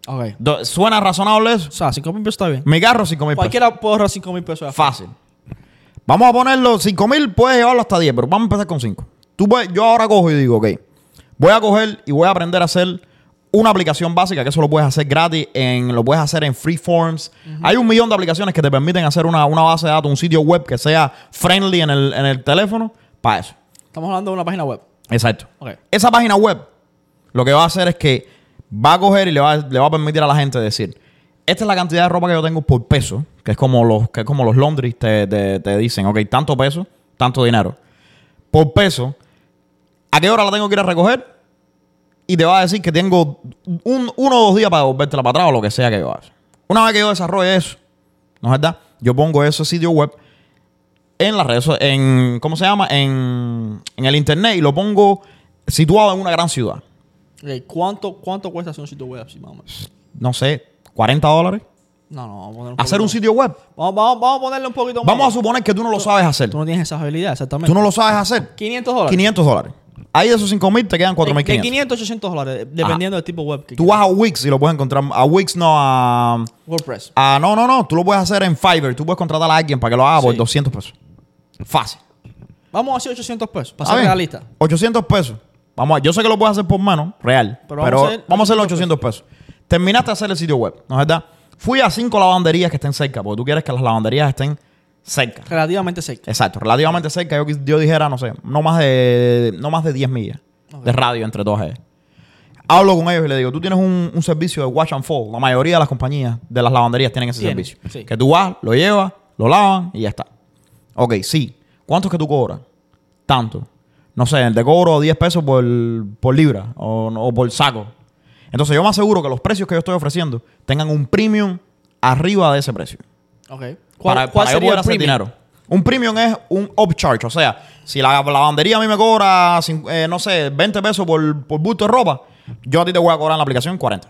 ok. ¿Suena razonable eso? O sea, 5 mil pesos está bien. Mi carro, 5 mil pesos. Cualquiera puede ahorrar 5 mil pesos. Fácil. Vamos a ponerlo, 5 mil, puedes llevarlo hasta 10, pero vamos a empezar con 5. Tú puedes- yo ahora cojo y digo, ok, voy a coger y voy a aprender a hacer una aplicación básica, que eso lo puedes hacer gratis, en, lo puedes hacer en Freeforms. Hay un millón de aplicaciones que te permiten hacer una, una base de datos, un sitio web que sea friendly en el, en el teléfono, para eso. Estamos hablando de una página web. Exacto. Ok. Esa página web lo que va a hacer es que va a coger y le va, le va a permitir a la gente decir, esta es la cantidad de ropa que yo tengo por peso, que es como los, que es como los laundries te, te- te dicen, ok, tanto peso, tanto dinero. Por peso, ¿a qué hora la tengo que ir a recoger? Y te va a decir que tengo un, uno o dos días para devolvértela para atrás o lo que sea que yo haga. Una vez que yo desarrolle eso, ¿no es verdad? Yo pongo ese sitio web en las redes, en, ¿cómo se llama? En, en el internet y lo pongo situado en una gran ciudad. ¿Cuánto, ¿Cuánto cuesta hacer un sitio web así, más o menos? No sé, 40 dólares. No, no, vamos a poner un Hacer un sito web. Vamos, vamos, vamos a ponerle un poquito más. Vamos a suponer que tú no lo sabes hacer. Tú no tienes esa habilidad, exactamente. Tú no lo sabes hacer. 500 dólares. 500 dólares. Ahí de esos 5 mil te quedan De, de 4.500. 500 a 800 dólares, dependiendo del tipo web que Tú vas a Wix y lo puedes encontrar. A Wix no, a, WordPress. a- No, no, no. Tú lo puedes hacer en Fiverr. Tú puedes contratar a alguien para que lo haga por Sí. 200 pesos. Fácil. Vamos a hacer 800 pesos, para ¿Está ser bien? realista. 800 pesos. Vamos a, yo sé que lo puedes hacer por menos, real. Pero, Pero vamos a hacer vamos a hacer los 800 pesos. Terminaste de hacer el sitio web, ¿no es verdad? Fui a cinco lavanderías que estén cerca, porque tú quieres que las lavanderías estén cerca. Relativamente cerca. Exacto, relativamente cerca. Yo, yo dijera, no sé, no más de, no más de 10 millas de radio entre todas ellas. Hablo con ellos y les digo, tú tienes un, un servicio de watch and fall. La mayoría de las compañías de las lavanderías tienen ese servicio. sí. Que tú vas, lo llevas, lo lavan y ya está. Ok, sí. ¿Cuánto es que tú cobras? Tanto. No sé, te cobro 10 pesos por, por libra o, o por saco. Entonces yo me aseguro que los precios que yo estoy ofreciendo tengan un premium arriba de ese precio Ok. ¿Cuál, para, cuál para yo sería poder el hacer premium? dinero. Un premium es un upcharge. O sea, si la lavandería a mí me cobra, eh, no sé, 20 pesos por, por bulto de ropa, yo a ti te voy a cobrar en la aplicación 40.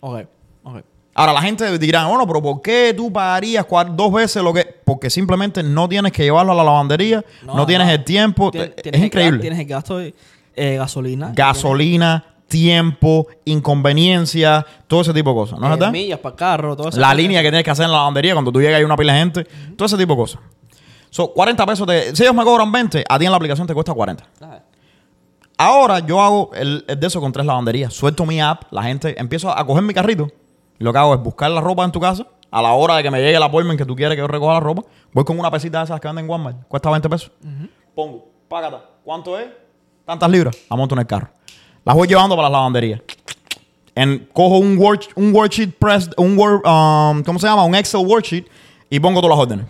Ok. Ok. Ahora, la gente dirá, bueno, pero ¿por qué tú pagarías dos veces lo que...? Porque simplemente no tienes que llevarlo a la lavandería, no, tienes el tiempo. Tien- es tienes increíble. Tienes el gasto de eh, gasolina. Gasolina, tiempo, inconveniencia, todo ese tipo de cosas. ¿No es verdad? millas para carro, todo eso. La línea que tienes que hacer en la lavandería cuando tú llegas y hay una pila de gente. Todo ese tipo de cosas. So, 40 pesos. si ellos me cobran 20, a ti en la aplicación te cuesta 40. Ah, Ahora yo hago el, el de eso con tres lavanderías. Suelto mi app, la gente empiezo a coger mi carrito. Y lo que hago es buscar la ropa en tu casa. A la hora de que me llegue el appointment que tú quieres que yo recoja la ropa, voy con una pesita de esas que venden en Walmart. Cuesta 20 pesos. Pongo, págata. ¿Cuánto es? Tantas libras. La monto en el carro. Las voy llevando para las lavanderías. Cojo un, word, un worksheet press, un word, um, ¿cómo se llama? Un Excel worksheet y pongo todas las órdenes.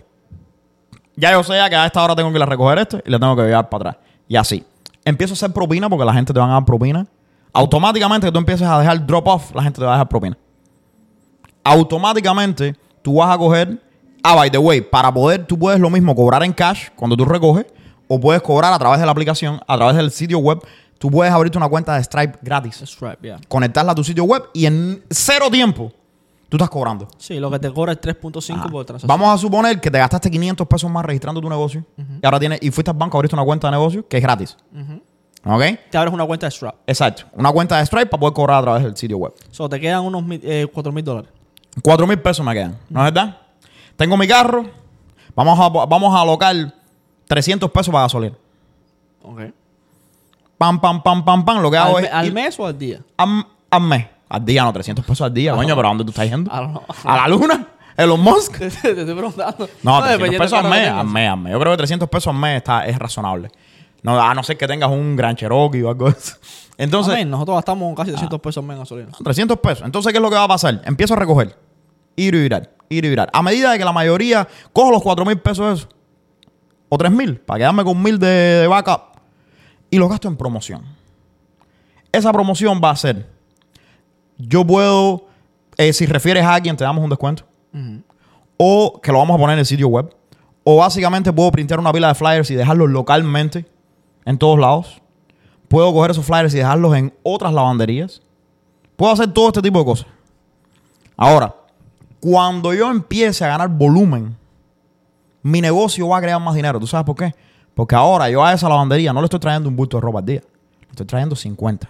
Ya yo sé que a esta hora tengo que ir a recoger esto y le tengo que llevar para atrás. Y así. Empiezo a hacer propina porque la gente te va a dar propina. Automáticamente que tú empieces a dejar drop off, la gente te va a dejar propina. Automáticamente tú vas a coger. Ah, by the way, para poder, tú puedes lo mismo cobrar en cash cuando tú recoges o puedes cobrar a través de la aplicación, a través del sitio web. Tú puedes abrirte una cuenta de Stripe gratis Stripe, yeah. conectarla a tu sitio web y en cero tiempo tú estás cobrando. Sí, lo que te cobra es 3.5 Ah, por transacción. Vamos a suponer que te gastaste 500 pesos más registrando tu negocio y ahora tienes y fuiste al banco a abrirte una cuenta de negocio que es gratis. ¿Ok? Te abres una cuenta de Stripe. Exacto. Una cuenta de Stripe para poder cobrar a través del sitio web. So, te quedan unos mil- eh, 4 mil dólares. 4 mil pesos me quedan, ¿no es verdad? Tengo mi carro, vamos a, vamos a alocar 300 pesos para gasolina. Ok. Pam, pam, pam, pam, pam. Lo que hago ¿Al, es... al ir- mes o al día? Al, al mes. Al día, no, 300 pesos al día. Coño, pero ¿a dónde tú estás yendo? Know. ¿A la luna? ¿Elon Musk? te, te estoy preguntando. No, 300 dependiendo pesos al mes, al mes, al mes. Yo creo que 300 pesos al mes está, es razonable. No, a no ser que tengas un gran Cherokee o algo de eso. Entonces, Amén, nosotros gastamos casi 300 pesos al mes en gasolina. 300 pesos. Entonces, ¿qué es lo que va a pasar? Empiezo a recoger. Ir y virar, ir y virar. A medida de que la mayoría cojo los 4 mil pesos esos, o 3 mil, para quedarme con mil de, de backup, y los gasto en promoción. Esa promoción va a ser, yo puedo, eh, si refieres a alguien, te damos un descuento. O que lo vamos a poner en el sitio web. O básicamente puedo printar una pila de flyers y dejarlos localmente en todos lados. Puedo coger esos flyers y dejarlos en otras lavanderías. Puedo hacer todo este tipo de cosas. Ahora, cuando yo empiece a ganar volumen, mi negocio va a crear más dinero. ¿Tú sabes por qué? Porque ahora yo a esa lavandería no le estoy trayendo un bulto de ropa al día. Le estoy trayendo 50.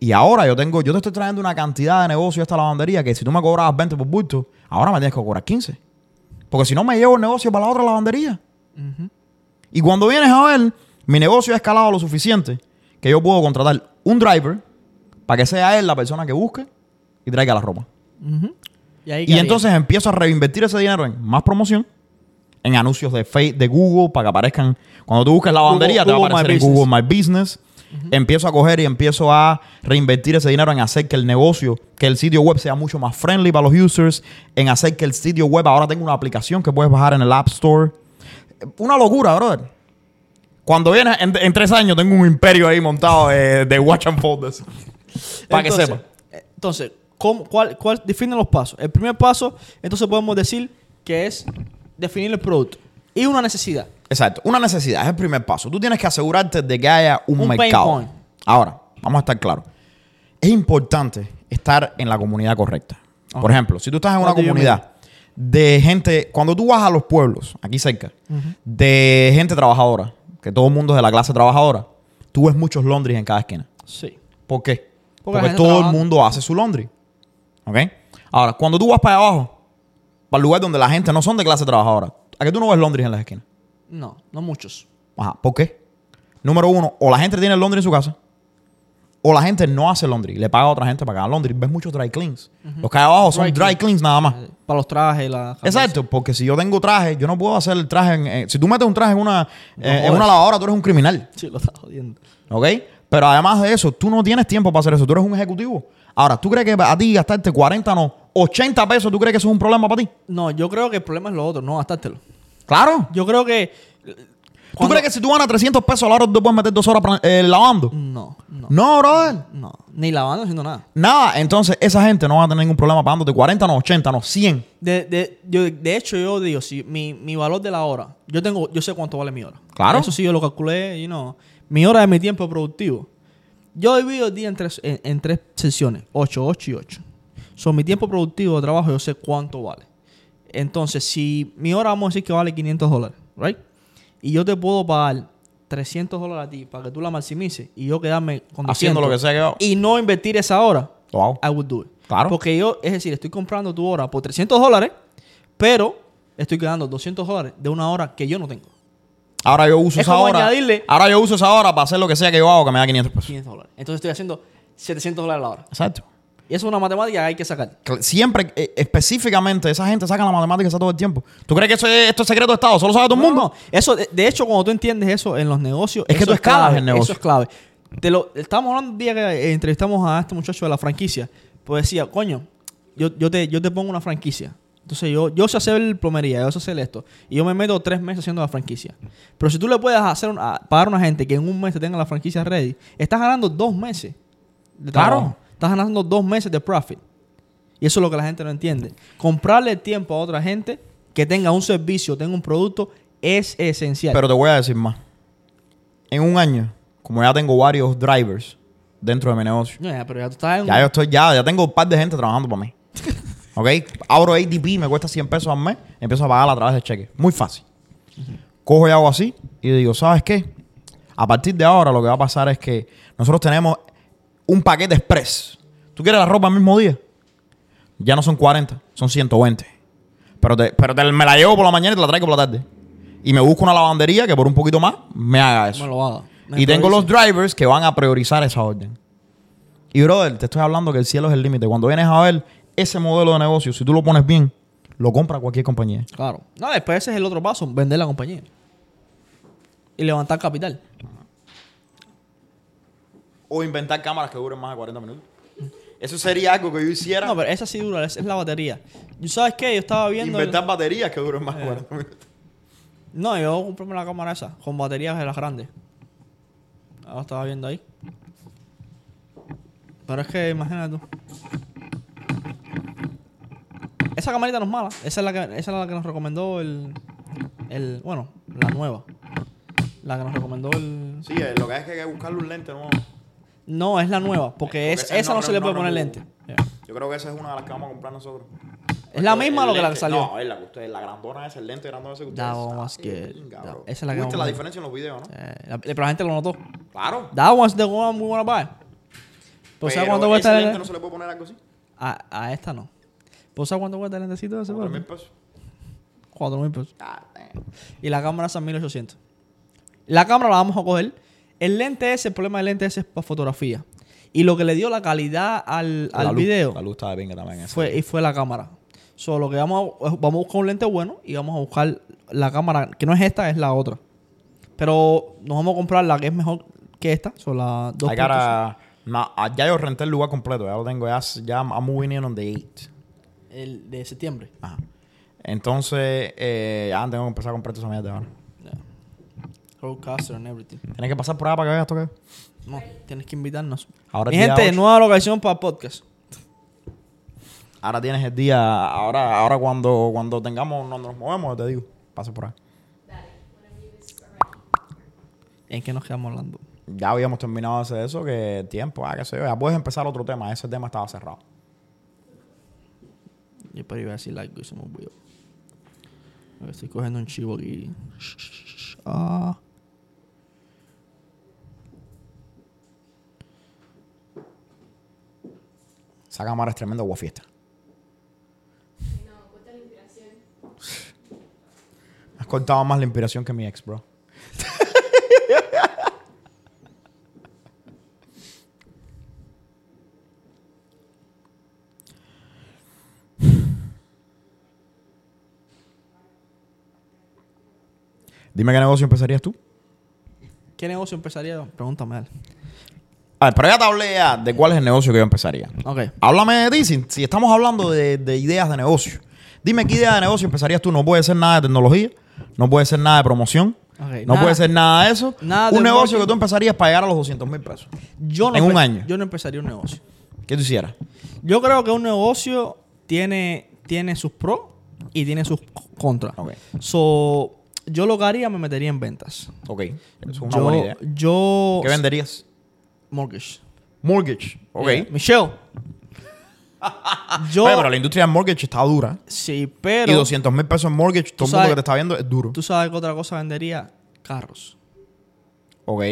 Y ahora yo tengo, yo te estoy trayendo una cantidad de negocio a esta lavandería que si tú me cobrabas 20 por bulto, ahora me tienes que cobrar 15. Porque si no me llevo el negocio para la otra lavandería. Y cuando vienes a ver, mi negocio ha escalado lo suficiente que yo puedo contratar un driver para que sea él la persona que busque y traiga la ropa. Y, Y entonces empiezo a reinvertir ese dinero en más promoción, en anuncios de Facebook, de Google, para que aparezcan. Cuando tú busques la lavandería, te va a Google aparecer My en Google My Business. Empiezo a coger y empiezo a reinvertir ese dinero en hacer que el negocio, que el sitio web sea mucho más friendly para los users, en hacer que el sitio web ahora tenga una aplicación que puedes bajar en el App Store. Una locura, brother. Cuando vienes, en, en tres años tengo un imperio ahí montado de, de Watch and Folders. Para que Entonces, sepa. eh, Entonces, ¿cómo, cuál, cuál, define los pasos. El primer paso, entonces podemos decir que es definir el producto y una necesidad. Exacto. Una necesidad es el primer paso. Tú tienes que asegurarte de que haya un, Un pain mercado. point. Ahora, vamos a estar claros. Es importante estar en la comunidad correcta. Por ejemplo, si tú estás en una comunidad de gente, cuando tú vas a los pueblos, aquí cerca, de gente trabajadora, que todo el mundo es de la clase trabajadora, tú ves muchos Londres en cada esquina. Sí. ¿Por qué? Porque Porque, todo trabaja. el mundo hace su laundry. ¿Ok? Ahora, cuando tú vas para allá abajo, para el lugar donde la gente no son de clase trabajadora, ¿a qué tú no ves Londres en las esquinas? No, no muchos. Ajá, ¿por qué? Número uno, o la gente tiene el laundry en su casa, o la gente no hace laundry, le paga a otra gente para que haga laundry. Ves muchos dry cleans. Los que hay abajo son Dry dry, clean. cleans nada más. Para los trajes, la Exacto, porque si yo tengo traje, yo no puedo hacer el traje. En, eh, si tú metes un traje en una, eh, en una lavadora, tú eres un criminal. Sí, lo está jodiendo. ¿Ok? Pero además de eso, tú no tienes tiempo para hacer eso. Tú eres un ejecutivo. Ahora, ¿tú crees que a ti gastarte 40, no, 80 pesos, tú crees que eso es un problema para ti? No, yo creo que el problema es lo otro, no gastártelo. Claro. Yo creo que. ¿Tú crees que si tú ganas 300 pesos a la hora tú puedes meter dos horas eh, lavando? No, no, No, brother. no. Ni lavando, haciendo nada. Nada. Entonces, esa gente no va a tener ningún problema pagándote 40, no, 80, no, 100. De, de, yo, de hecho, yo digo, si mi, mi valor de la hora, yo tengo, yo sé cuánto vale mi hora. Claro. Eso sí, yo lo calculé, you know. Mi hora es mi tiempo productivo. Yo divido el día en tres, en, en tres sesiones, 8, 8 y 8. Son mi tiempo productivo de trabajo, yo sé cuánto vale. Entonces, si mi hora vamos a decir que vale 500 dólares, ¿right? Y yo te puedo pagar 300 dólares a ti para que tú la maximices y yo quedarme con 200 Haciendo lo que sea que y no invertir esa hora, Wow. I would do it. Claro. Porque yo, es decir, estoy comprando tu hora por 300 dólares, pero estoy quedando 200 dólares de una hora que yo no tengo. Ahora yo uso Es esa como hora. añadirle- Ahora yo uso esa hora para hacer lo que sea que yo hago que me da 500 pesos. 500 dólares. Entonces estoy haciendo 700 dólares la hora. Exacto. Y eso es una matemática que hay que sacar. Siempre, eh, específicamente, esa gente saca la matemática todo el tiempo. ¿Tú crees que eso es, esto es secreto de Estado? ¿Solo sabe todo el mundo? No, eso, de, de hecho, cuando tú entiendes eso en los negocios, Es que tú escalas clave, el negocio. Eso es clave. Te lo, estábamos hablando un día que eh, entrevistamos a este muchacho de la franquicia. Pues decía, coño, yo, yo, te, yo te pongo una franquicia. Entonces yo, yo sé hacer plomería, yo sé hacer esto. Y yo me meto tres meses haciendo la franquicia. Pero si tú le puedes hacer un- a- pagar a una gente que en un mes te tenga la franquicia ready, estás ganando dos meses. De Claro. Estás ganando dos meses de profit. Y eso es lo que la gente no entiende. Comprarle tiempo a otra gente que tenga un servicio, tenga un producto, es esencial. Pero te voy a decir más. En un año, como ya tengo varios drivers dentro de mi negocio, No, ya, pero ya tú estás en ya yo estoy, ya, ya tengo un par de gente trabajando para mí. ¿Ok? Abro ADP, me cuesta 100 pesos al mes, empiezo a pagar a través de cheque. Muy fácil. Cojo y hago así y digo, ¿sabes qué? A partir de ahora lo que va a pasar es que nosotros tenemos un paquete express. ¿Tú quieres la ropa el mismo día? Ya no son 40, son 120. Pero, te- pero te- me la llevo por la mañana y te la traigo por la tarde. Y me busco una lavandería que por un poquito más me haga eso. me lo haga. Me Y tengo los drivers que van a priorizar esa orden. Y brother, te estoy hablando que el cielo es el límite. Cuando vienes a ver ese modelo de negocio, si tú lo pones bien, lo compra cualquier compañía. Claro. No, después ese es el otro paso, vender la compañía. Y levantar capital. O inventar cámaras que duren más de 40 minutos. Eso sería algo que yo hiciera. No, pero esa sí dura, es, es la batería. ¿Y sabes qué? Yo estaba viendo... el- inventar baterías que duren más de 40 minutos. No, yo compré la cámara esa, con baterías de las grandes. Ahora estaba viendo ahí. Pero es que, imagínate tú. Esa camarita no es mala. Esa es la que, esa es la que nos recomendó el, el... Bueno, la nueva. La que nos recomendó el... Sí, eh, lo que hay es que hay que buscarle un lente nuevo. No, es la nueva. Porque, Porque es, esa no se le puede poner lente. Yeah. Yo creo que esa es una de las que vamos a comprar nosotros. Es la misma lo que la que lente- salió. No, es la que ustedes, la grandona es el lente grandona ese que ustedes. That one was good. pinga, That- bro. esa es la que ¿Tuviste vamos la diferencia en los videos, no? Eh, la- pero la gente lo notó. Claro. That one's the one we wanna buy. Pues ¿sabes cuánto cuesta lente el- no se le puede poner algo así. a, a esta no. ¿Pues sabes cuánto cuesta el lentecito ese? 4 bro? mil pesos. 4 mil pesos. Ah. Y la cámara son 1800. La cámara la vamos a coger. El lente ese, el problema del lente ese es para fotografía. Y lo que le dio la calidad al, La al luz- video La luz está de pinga también. fue, y fue la cámara. Solo que vamos a, vamos a buscar un lente bueno y vamos a buscar la cámara, que no es esta, es la otra. Pero nos vamos a comprar la que es mejor que esta. Son las dos. No, ah, ya yo renté el lugar completo. Ya lo tengo. Ya, ya I'm moving in on the 8. El de septiembre. Ajá. Entonces, eh, ya tengo que empezar a comprar esa mierda ahora. Roadcaster and everything. Tienes que pasar por allá para que veas esto que. No, tienes que invitarnos. Ahora Mi gente, nueva locación para podcast. Ahora tienes el día. Ahora, ahora cuando, cuando tengamos, cuando nos movemos, te digo, pasa por ahí. ¿En qué nos quedamos hablando? Ya habíamos terminado de hacer eso, que tiempo, ah, qué sé yo. Ya puedes empezar otro tema. Ese tema estaba cerrado. Yo pero iba a decir algo y se me olvidó. Estoy cogiendo un chivo aquí. Ah. Esa cámara es tremenda guafiesta. No, cuesta la inspiración. Has contado más la inspiración que mi ex, bro. Dime qué negocio empezarías tú. ¿Qué negocio empezaría? Pregúntame. A ver, pero ya te hablé ya de cuál es el negocio que yo empezaría. Ok. Háblame de ti, si, si estamos hablando de, de ideas de negocio. Dime qué idea de negocio empezarías tú. No puede ser nada de tecnología, no puede ser nada de promoción, no nada- puede ser nada de eso. nada un de negocio marketing. que tú empezarías para llegar a los 200 mil pesos. Yo no En un año. Yo no empezaría un negocio. ¿Qué tú hicieras? Yo creo que un negocio tiene, tiene sus pros y tiene sus contras. Ok. So, yo lo que haría, me metería en ventas. Ok, es una yo, buena idea. Yo... ¿Qué venderías? Mortgage. Mortgage. Ok. Michelle. yo... Oye, pero la industria del mortgage está dura. Sí, pero... y 200 mil pesos en mortgage, todo el mundo que te está viendo es duro. ¿Tú sabes qué otra cosa vendería? Carros. Ok.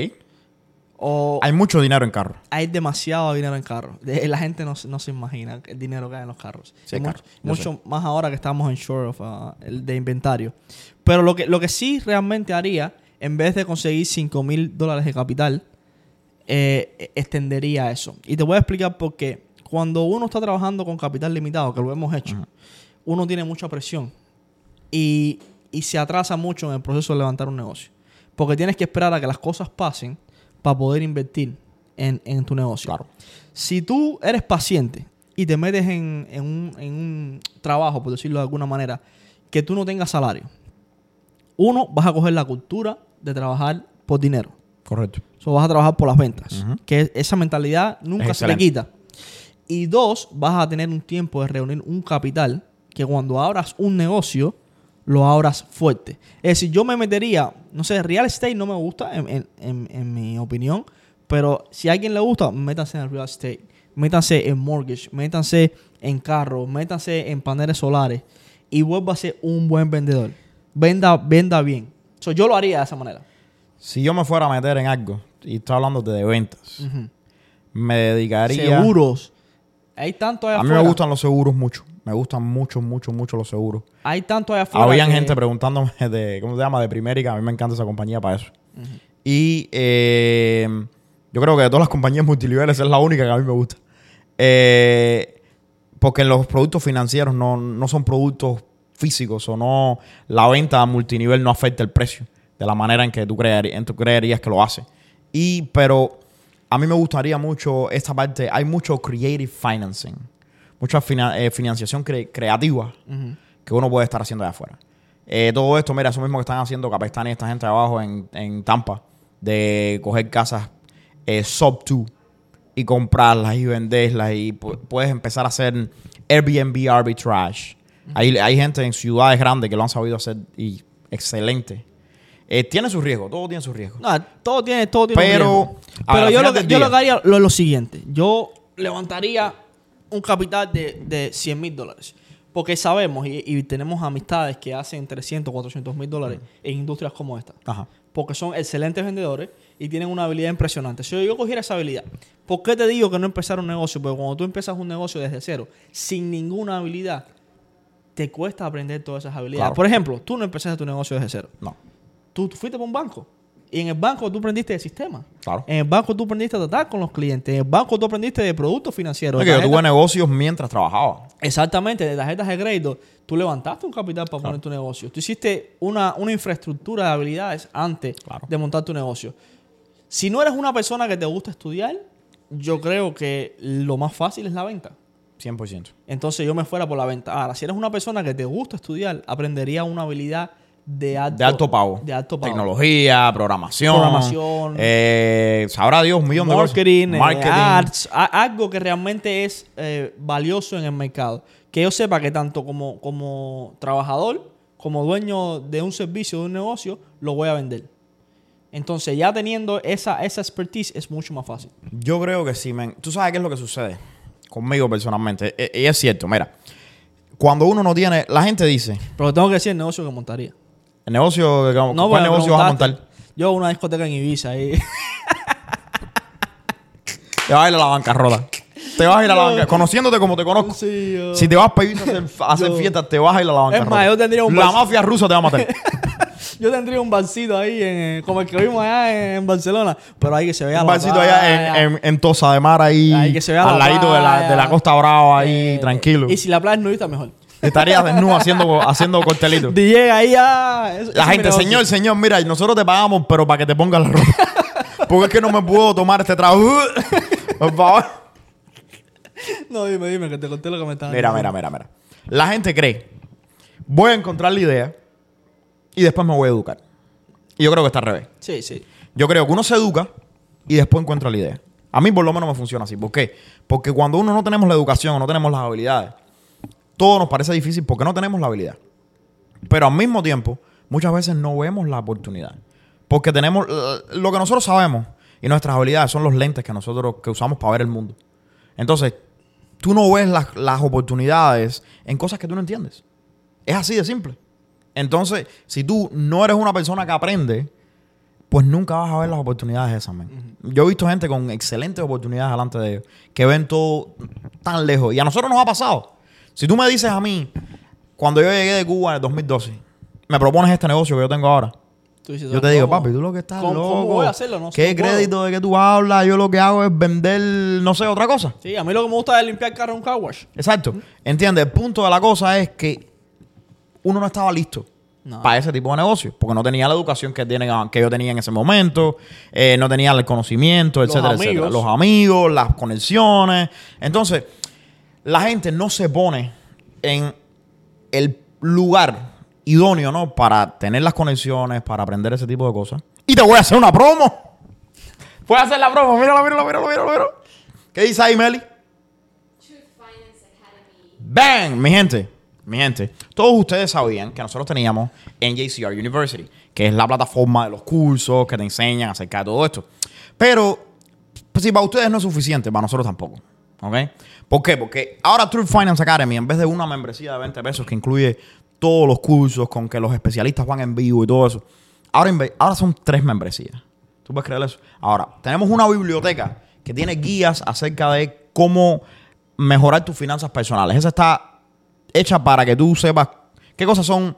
O Hay mucho dinero en carro. hay demasiado dinero en carros. De- La gente no, se- no se imagina el dinero que hay en los carros. Sí, mucho mucho más ahora que estamos en short of, uh, el de inventario. Pero lo que, lo que sí realmente haría, en vez de conseguir 5 mil dólares de capital, eh, extendería eso. Y te voy a explicar por qué. Cuando uno está trabajando con capital limitado, que lo hemos hecho, uno tiene mucha presión y, y se atrasa mucho en el proceso de levantar un negocio. Porque tienes que esperar a que las cosas pasen para poder invertir en, en tu negocio. Claro. Si tú eres paciente y te metes en, en un, en un trabajo, por decirlo de alguna manera, que tú no tengas salario, uno, vas a coger la cultura de trabajar por dinero. Correcto. So, vas a trabajar por las ventas. Que esa mentalidad nunca Es se le excelente. quita. Y dos, vas a tener un tiempo de reunir un capital que cuando abras un negocio, lo abras fuerte. Es decir, yo me metería, no sé, real estate no me gusta, en, en- en- en mi opinión, pero si a alguien le gusta, métanse en el real estate, métanse en mortgage, métanse en carro, métanse en paneles solares y vuelva a ser un buen vendedor. Venda, venda bien. So, yo lo haría de esa manera. Si yo me fuera a meter en algo, y estoy hablando de ventas, me dedicaría... Seguros. Hay tanto allá A mí afuera. me gustan los seguros mucho. Me gustan mucho, mucho, mucho los seguros. Hay tanto allá afuera. Habían que- gente preguntándome de, ¿cómo se llama? De Primérica. A mí me encanta esa compañía para eso. Y eh, yo creo que de todas las compañías multiniveles es la única que a mí me gusta. Eh, porque los productos financieros no, no son productos físicos o no, la venta a multinivel no afecta el precio de la manera en que tú, creerí- en tú creerías que lo hace. Y, pero a mí me gustaría mucho esta parte, hay mucho creative financing, mucha fina- eh, financiación cre- creativa que uno puede estar haciendo de afuera. Eh, todo esto, mira, eso mismo que están haciendo Capestán y esta gente abajo en, en Tampa, de coger casas eh, sub 2 y comprarlas y venderlas y pu- puedes empezar a hacer Airbnb arbitrage. Hay, hay gente en ciudades grandes que lo han sabido hacer y excelente. Eh, tiene su riesgo, todo tiene su riesgo. No, todo tiene, todo tiene Pero, riesgo. a ver, Pero yo, lo que, yo lo que haría lo, lo siguiente. Yo levantaría un capital de, de 100 mil dólares. Porque sabemos y, y tenemos amistades que hacen 300, 400 mil dólares en industrias como esta. Ajá. Porque son excelentes vendedores y tienen una habilidad impresionante. Si yo cogiera esa habilidad, ¿por qué te digo que no empezar un negocio? Porque cuando tú empiezas un negocio desde cero, sin ninguna habilidad, te cuesta aprender todas esas habilidades. Claro. Por ejemplo, tú no empezaste tu negocio desde cero. No, Tú, tú fuiste para un banco. Y en el banco tú aprendiste de sistema. claro. En el banco tú aprendiste a tratar con los clientes. En el banco tú aprendiste de productos financieros. Es que yo tuve negocios mientras trabajaba. Exactamente, de tarjetas de crédito. Tú levantaste un capital para poner tu negocio. Tú hiciste una, una infraestructura de habilidades antes Claro. de montar tu negocio. Si no eres una persona que te gusta estudiar, yo creo que lo más fácil es la venta. 100%. Entonces yo me fuera por la venta. Ahora, si eres una persona que te gusta estudiar, aprendería una habilidad de alto, De alto pago. De alto pago. Tecnología, programación. Programación. Eh, sabrá Dios, un millón de marketing, cosas. eh, Marketing. arts, algo que realmente es eh, valioso en el mercado. Que yo sepa que tanto como, como trabajador, como dueño de un servicio, de un negocio, lo voy a vender. Entonces, ya teniendo esa, esa expertise, es mucho más fácil. Yo creo que sí, men. Tú sabes qué es lo que sucede conmigo personalmente. E- Y es cierto, mira. Cuando uno no tiene... La gente dice, Pero tengo que decir el negocio que montaría. El negocio... ¿Cuál No, me negocio vas a montar? Yo una discoteca en Ibiza ahí. Te vas a ir a la bancarrota. Te vas a ir a la bancarrota. Conociéndote como te conozco. Sí, yo- Si te vas para Ibiza a hacer, a hacer Yo- fiestas, te vas a ir a la bancarrota. más, yo tendría un La mafia rusa te va a matar. Yo tendría un barcito ahí, en, eh, como el que vimos allá en, Barcelona, pero ahí que se vea Un la barcito allá en, en, en Tosa de Mar ahí. Ahí que se vea al la ladito de la, playa. de la Costa Brava ahí, Eh, tranquilo. Y si la playa es nudista, mejor. Estarías desnudo haciendo, haciendo cortelitos. DJ ahí ya. eso- eso La gente, señor, señor, mira, nosotros te pagamos, pero para que te pongas la ropa. Porque es que no me puedo tomar este trabajo. Por favor. No, dime, dime, que te conté lo que me estaba Mira, mira, mira, mira. La gente cree, voy a encontrar la idea y después me voy a educar. Y yo creo que está al revés. Sí, sí. Yo creo que uno se educa y después encuentra la idea. A mí por lo menos me funciona así. ¿Por qué? Porque cuando uno no tenemos la educación o no tenemos las habilidades, todo nos parece difícil porque no tenemos la habilidad. Pero al mismo tiempo, muchas veces no vemos la oportunidad. Porque tenemos eh, lo que nosotros sabemos y nuestras habilidades son los lentes que nosotros que usamos para ver el mundo. Entonces, tú no ves las, las oportunidades en cosas que tú no entiendes. Es así de simple. Entonces, si tú no eres una persona que aprende, pues nunca vas a ver las oportunidades esas. Yo he visto gente con excelentes oportunidades delante de ellos, que ven todo tan lejos. Y a nosotros nos ha pasado. Si tú me dices a mí, cuando yo llegué de Cuba en el 2012, me propones este negocio que yo tengo ahora, Tú dices, yo te digo, papi, tú lo que estás ¿Cómo- loco. cómo voy a hacerlo? No sé, ¿Qué puedo. crédito de que tú hablas? Yo lo que hago es vender, no sé, otra cosa. Sí, a mí lo que me gusta es limpiar carro en un car wash. Exacto. ¿Entiendes? El punto de la cosa es que uno no estaba listo No. para ese tipo de negocio, porque no tenía la educación que, tienen, que yo tenía en ese momento, eh, no tenía el conocimiento, Los etcétera, etcétera. Los amigos, las conexiones. Entonces, la gente no se pone en el lugar idóneo, ¿no? Para tener las conexiones, para aprender ese tipo de cosas. Y te voy a hacer una promo. Puedes hacer la promo. Míralo, míralo, míralo, míralo, míralo. ¿Qué dice ahí, Meli? ¡Bang! Mi gente, mi gente, todos ustedes sabían que nosotros teníamos NJCR University, que es la plataforma de los cursos que te enseñan acerca de todo esto. Pero, pues, si para ustedes no es suficiente, para nosotros tampoco. ¿Ok? ¿Por qué? Porque ahora Truth Finance Academy, en vez de una membresía de 20 pesos que incluye todos los cursos con que los especialistas van en vivo y todo eso, ahora, ahora son tres membresías. ¿Tú puedes creer eso? Ahora, tenemos una biblioteca que tiene guías acerca de cómo mejorar tus finanzas personales. Esa está hecha para que tú sepas qué cosas son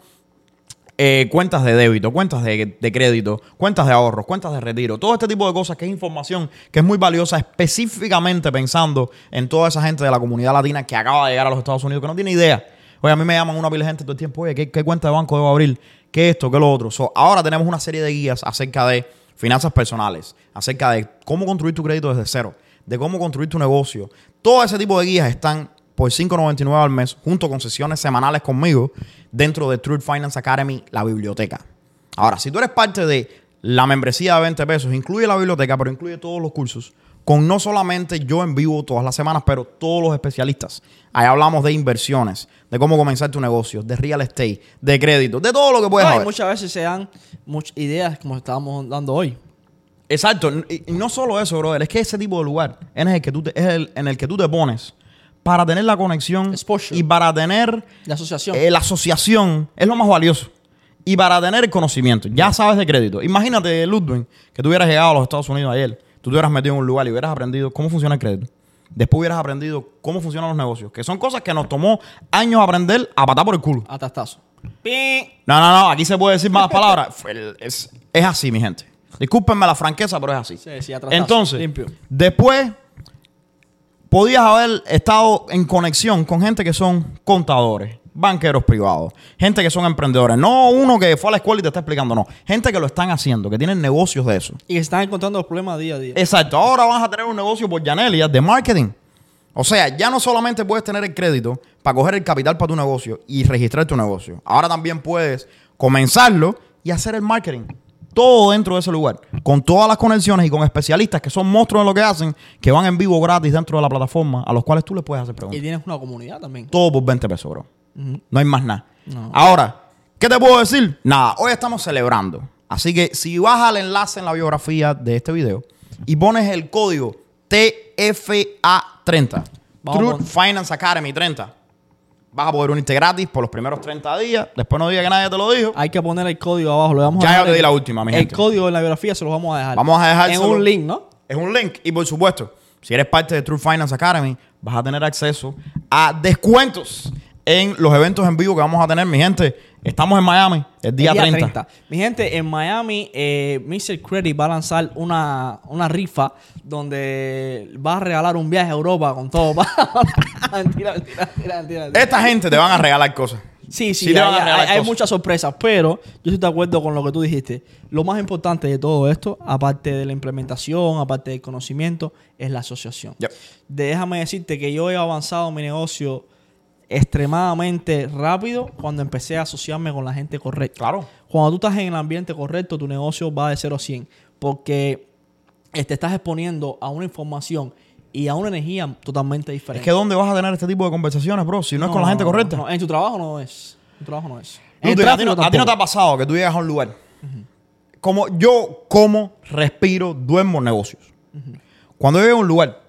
eh, cuentas de débito, cuentas de, de crédito, cuentas de ahorros, cuentas de retiro, todo este tipo de cosas que es información que es muy valiosa específicamente pensando en toda esa gente de la comunidad latina que acaba de llegar a los Estados Unidos que no tiene idea. Oye, a mí me llaman una pila gente todo el tiempo, oye, ¿qué, qué cuenta de banco debo abrir? ¿Qué esto? ¿Qué lo otro? So, ahora tenemos una serie de guías acerca de finanzas personales, acerca de cómo construir tu crédito desde cero, de cómo construir tu negocio. Todo ese tipo de guías están por $5.99 al mes, junto con sesiones semanales conmigo, dentro de Truth Finance Academy, la biblioteca. Ahora, si tú eres parte de la membresía de 20 pesos, incluye la biblioteca, pero incluye todos los cursos, con no solamente yo en vivo todas las semanas, pero todos los especialistas. Ahí hablamos de inversiones, de cómo comenzar tu negocio, de real estate, de crédito, de todo lo que puedes No, y haber. muchas veces se dan muchas ideas como estábamos dando hoy. Exacto. Y, no solo eso, brother. Es que ese tipo de lugar es el que tú te, es el, en el que tú te pones para tener la conexión Exposure. y para tener La asociación. eh, la asociación. Es lo más valioso. Y para tener el conocimiento. Ya sabes de crédito. Imagínate, Ludwig, que tú hubieras llegado a los Estados Unidos ayer. Tú te hubieras metido en un lugar y hubieras aprendido cómo funciona el crédito. Después hubieras aprendido cómo funcionan los negocios. Que son cosas que nos tomó años aprender a patar por el culo. a. No, no, no. Aquí se puede decir malas palabras. Es, es así, mi gente. Discúlpenme la franqueza, pero es así. Sí, sí, atrasazo. Entonces, Limpio. después podías haber estado en conexión con gente que son contadores, banqueros privados, gente que son emprendedores. No uno que fue a la escuela y te está explicando, no. Gente que lo están haciendo, que tienen negocios de eso. Y están encontrando los problemas día a día. Exacto. Ahora vas a tener un negocio por Yanelia de marketing. O sea, ya no solamente puedes tener el crédito para coger el capital para tu negocio y registrar tu negocio. Ahora también puedes comenzarlo y hacer el marketing. Todo dentro de ese lugar. Con todas las conexiones y con especialistas que son monstruos en lo que hacen, que van en vivo gratis dentro de la plataforma, a los cuales tú le puedes hacer Y preguntas. tienes una comunidad también. Todo por 20 pesos, bro. No hay más nada. No. Ahora, ¿qué te puedo decir? Nada, hoy estamos celebrando. Así que si vas al enlace en la biografía de este video y pones el código TFA30, Vamos Truth Finance Academy 30, vas a poder unirte gratis por los primeros 30 días. Después no diga que nadie te lo dijo. Hay que poner el código abajo. Lo vamos Ya a yo te di la última, mi El gente. código en la biografía se lo vamos a dejar. Vamos a dejar En un link, ¿no? Es un link. Y por supuesto, si eres parte de True Finance Academy, vas a tener acceso a descuentos en los eventos en vivo que vamos a tener, mi gente. Estamos en Miami, el día, El 30. Mi gente, en Miami, eh, Mr. Credit va a lanzar una, una rifa donde va a regalar un viaje a Europa con todo. mentira, mentira, mentira, mentira, mentira. Esta gente te van a regalar cosas. Sí, sí, Sí hay, hay- hay muchas sorpresas, pero yo estoy de acuerdo con lo que tú dijiste. Lo más importante de todo esto, aparte de la implementación, aparte del conocimiento, es la asociación. Yep. Déjame decirte que yo he avanzado mi negocio extremadamente rápido cuando empecé a asociarme con la gente correcta. Claro. Cuando tú estás en el ambiente correcto, tu negocio va de 0 a 100. Porque te estás exponiendo a una información y a una energía totalmente Es diferente. que ¿dónde vas a tener este tipo de conversaciones, bro? Si no, es con la gente correcta. no, en tu trabajo no es. En tu trabajo no es. En a, ti no, a ti no te ha pasado que tú llegas a un lugar. Como yo como, respiro, duermo negocios. Cuando yo llego a un lugar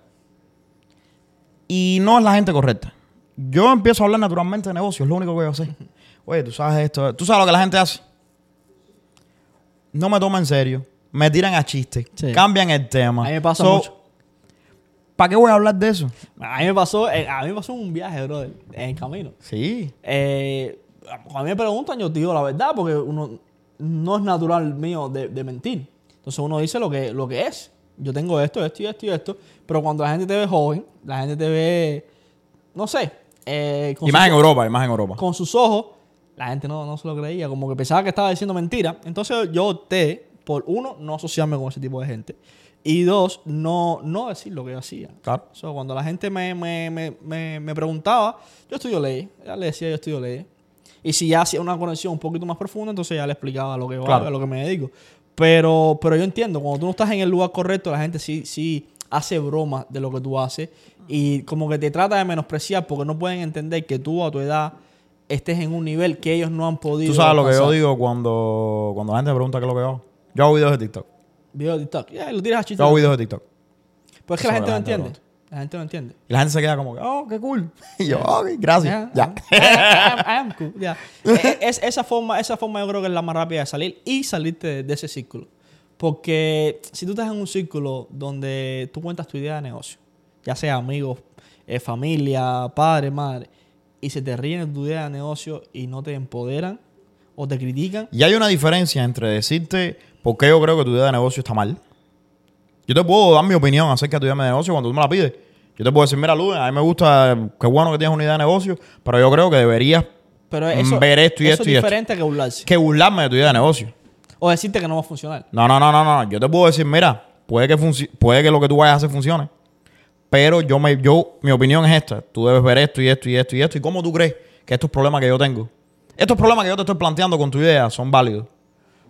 y no es la gente correcta, yo empiezo a hablar naturalmente de negocios, es lo único que yo sé. Oye, tú sabes esto, tú sabes lo que la gente hace. No me toman en serio, me tiran a chistes, Sí. cambian el tema. A mí me pasa So, mucho. ¿Para qué voy a hablar de eso? A mí me pasó, eh, a mí me pasó un viaje, brother, en camino. Sí. Eh, cuando a mí me preguntan, yo digo la verdad, porque uno no es natural mío de, de mentir. Entonces uno dice lo que, lo que es. Yo tengo esto, esto y esto y esto. Pero cuando la gente te ve joven, la gente te ve, no sé, eh, Y más en Europa, y más en Europa. con sus ojos, la gente no, no se lo creía. Como que pensaba que estaba diciendo mentira. Entonces yo opté por, uno, no asociarme con ese tipo de gente. Y dos, no, no decir lo que yo hacía. Claro. So, cuando la gente me, me, me, me, preguntaba, yo estudio ley. Ya le decía, yo estudio ley. Y si ya hacía una conexión un poquito más profunda, entonces ya le explicaba lo que yo Claro. hago, a lo que me dedico. Pero, pero yo entiendo, cuando tú no estás en el lugar correcto, la gente sí, sí hace broma de lo que tú haces y como que te trata de menospreciar porque no pueden entender que tú a tu edad estés en un nivel que ellos no han podido. Tú sabes lo que yo digo cuando, cuando la gente me pregunta qué es lo que hago. Yo hago videos de TikTok. Video de TikTok. Ya, lo tiras a chiste. Yo hago videos de TikTok. Pues es que la gente no la gente entiende. La gente no entiende. Y la gente se queda como, que, oh, qué cool. Y yo, ok, gracias. Ya. I am- I am cool, ya. Es, esa, forma, esa forma yo creo que es la más rápida de salir y salirte de, de ese círculo. Porque si tú estás en un círculo donde tú cuentas tu idea de negocio, ya sea amigos, eh, familia, padre, madre, y se te ríen de tu idea de negocio y no te empoderan o te critican, Y hay una diferencia entre decirte por qué yo creo que tu idea de negocio está mal. Yo te puedo dar mi opinión acerca de tu idea de negocio cuando tú me la pides. Yo te puedo decir, mira, Luz, a mí me gusta, qué bueno que tienes una idea de negocio, pero yo creo que deberías pero eso, ver esto y eso esto es y esto. diferente que burlarse. que burlarme de tu idea de negocio. O decirte que no va a funcionar. No, no, no, no, no. Yo te puedo decir, mira, puede que, puede que lo que tú vayas a hacer funcione. Pero yo me, yo, mi opinión es esta. Tú debes ver esto y esto y esto y esto. ¿Y cómo tú crees que estos problemas que yo tengo, estos problemas que yo te estoy planteando con tu idea son válidos?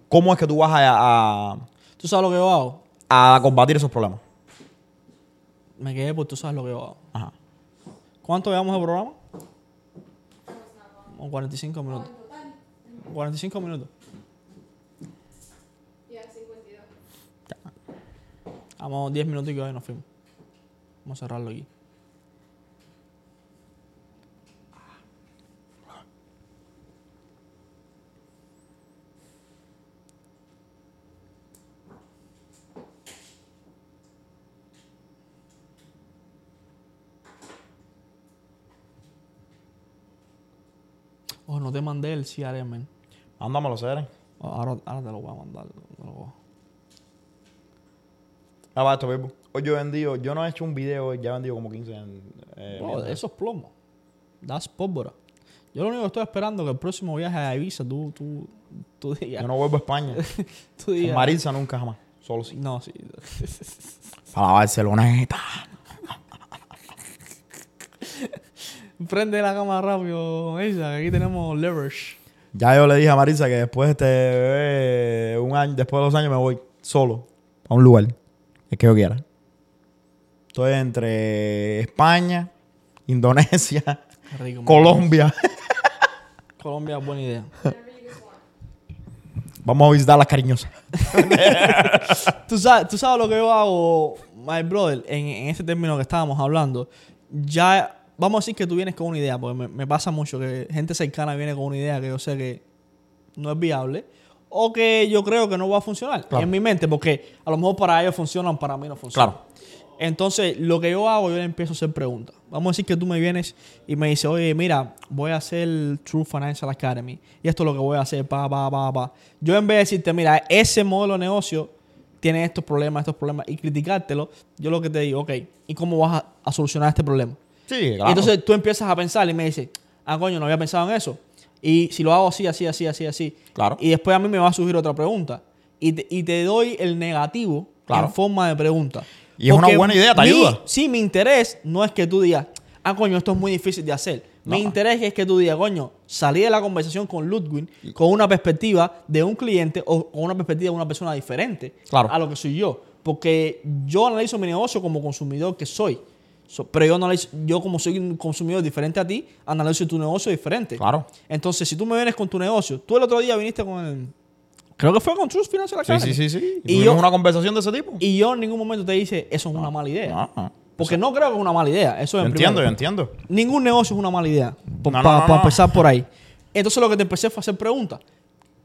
¿Cómo es que tú vas a, a, ¿Tú sabes lo que yo hago? a combatir esos problemas? Me quedé por tú sabes lo que yo hago. Ajá. ¿Cuánto llevamos de programa? Como 45 minutos. 45 minutos. Ya, 52. Vamos 10 minutos y que hoy nos fuimos. Vamos a cerrarlo aquí. Oh, no te mandé el CRM. Mándamelo. Oh, Ahora, ahora te lo voy a mandar. Te lo voy a- Ah, va, esto, Bebo. Hoy yo he vendido, yo no he hecho un video, ya he vendido como 15 en, eh, Bro, eso es plomo. Das pólvora. Yo lo único que estoy esperando es que el próximo viaje a Ibiza tú, tú, tú digas. Yo no vuelvo a España. tú Con nunca jamás. Solo sí. No, sí. Para la Barceloneta. Prende la cámara rápido, Isa, que aquí tenemos leverage. Ya yo le dije a Marisa que después de este bebé, un año, después de dos años me voy solo a un lugar. El que yo quiera. Estoy entre España, Indonesia, rico. Colombia. Colombia, buena idea. Vamos a visitar las cariñosas. ¿Tú sabes, tú sabes lo que yo hago, my brother, en, en ese término que estábamos hablando. Ya, vamos a decir que tú vienes con una idea, porque me, me pasa mucho que gente cercana viene con una idea que yo sé que no es viable o que yo creo que no va a funcionar Claro. en mi mente, porque a lo mejor para ellos funcionan, para mí no funcionan. Claro. Entonces, lo que yo hago, yo le empiezo a hacer preguntas. Vamos a decir que tú me vienes y me dices, oye, mira, voy a hacer True Financial Academy. Y esto es lo que voy a hacer, pa, pa, pa, pa. Yo en vez de decirte, mira, ese modelo de negocio tiene estos problemas, estos problemas, y criticártelo, yo lo que te digo, ok, ¿y cómo vas a, a solucionar este problema? Sí, Y claro. entonces tú empiezas a pensar y me dices, ah, coño, no había pensado en eso. Y si lo hago así, así, así, así, así. Claro. Y después a mí me va a surgir otra pregunta. Y te, y te doy el negativo Claro. en forma de pregunta. Y es una buena idea, te mi- ayuda. Sí, mi interés no es que tú digas, ah, coño, esto es muy difícil de hacer. Mi interés es que tú digas, coño, salí de la conversación con Ludwig con una perspectiva de un cliente o con una perspectiva de una persona diferente Claro. a lo que soy yo. Porque yo analizo mi negocio como consumidor que soy. So- pero yo analizo, yo como soy un consumidor diferente a ti, analizo tu negocio diferente. Claro. Entonces, si tú me vienes con tu negocio, tú el otro día viniste con el... Creo que fue con Trust Financial Sí, Academy. sí, sí, sí. Y Y yo, una conversación de ese tipo. y yo en ningún momento te dice, eso es una mala idea. No, no. Porque no creo que es una mala idea. Eso Yo es entiendo, yo entiendo. Ningún negocio es una mala idea. Para no, no. empezar por ahí. Entonces lo que te empecé fue a hacer preguntas.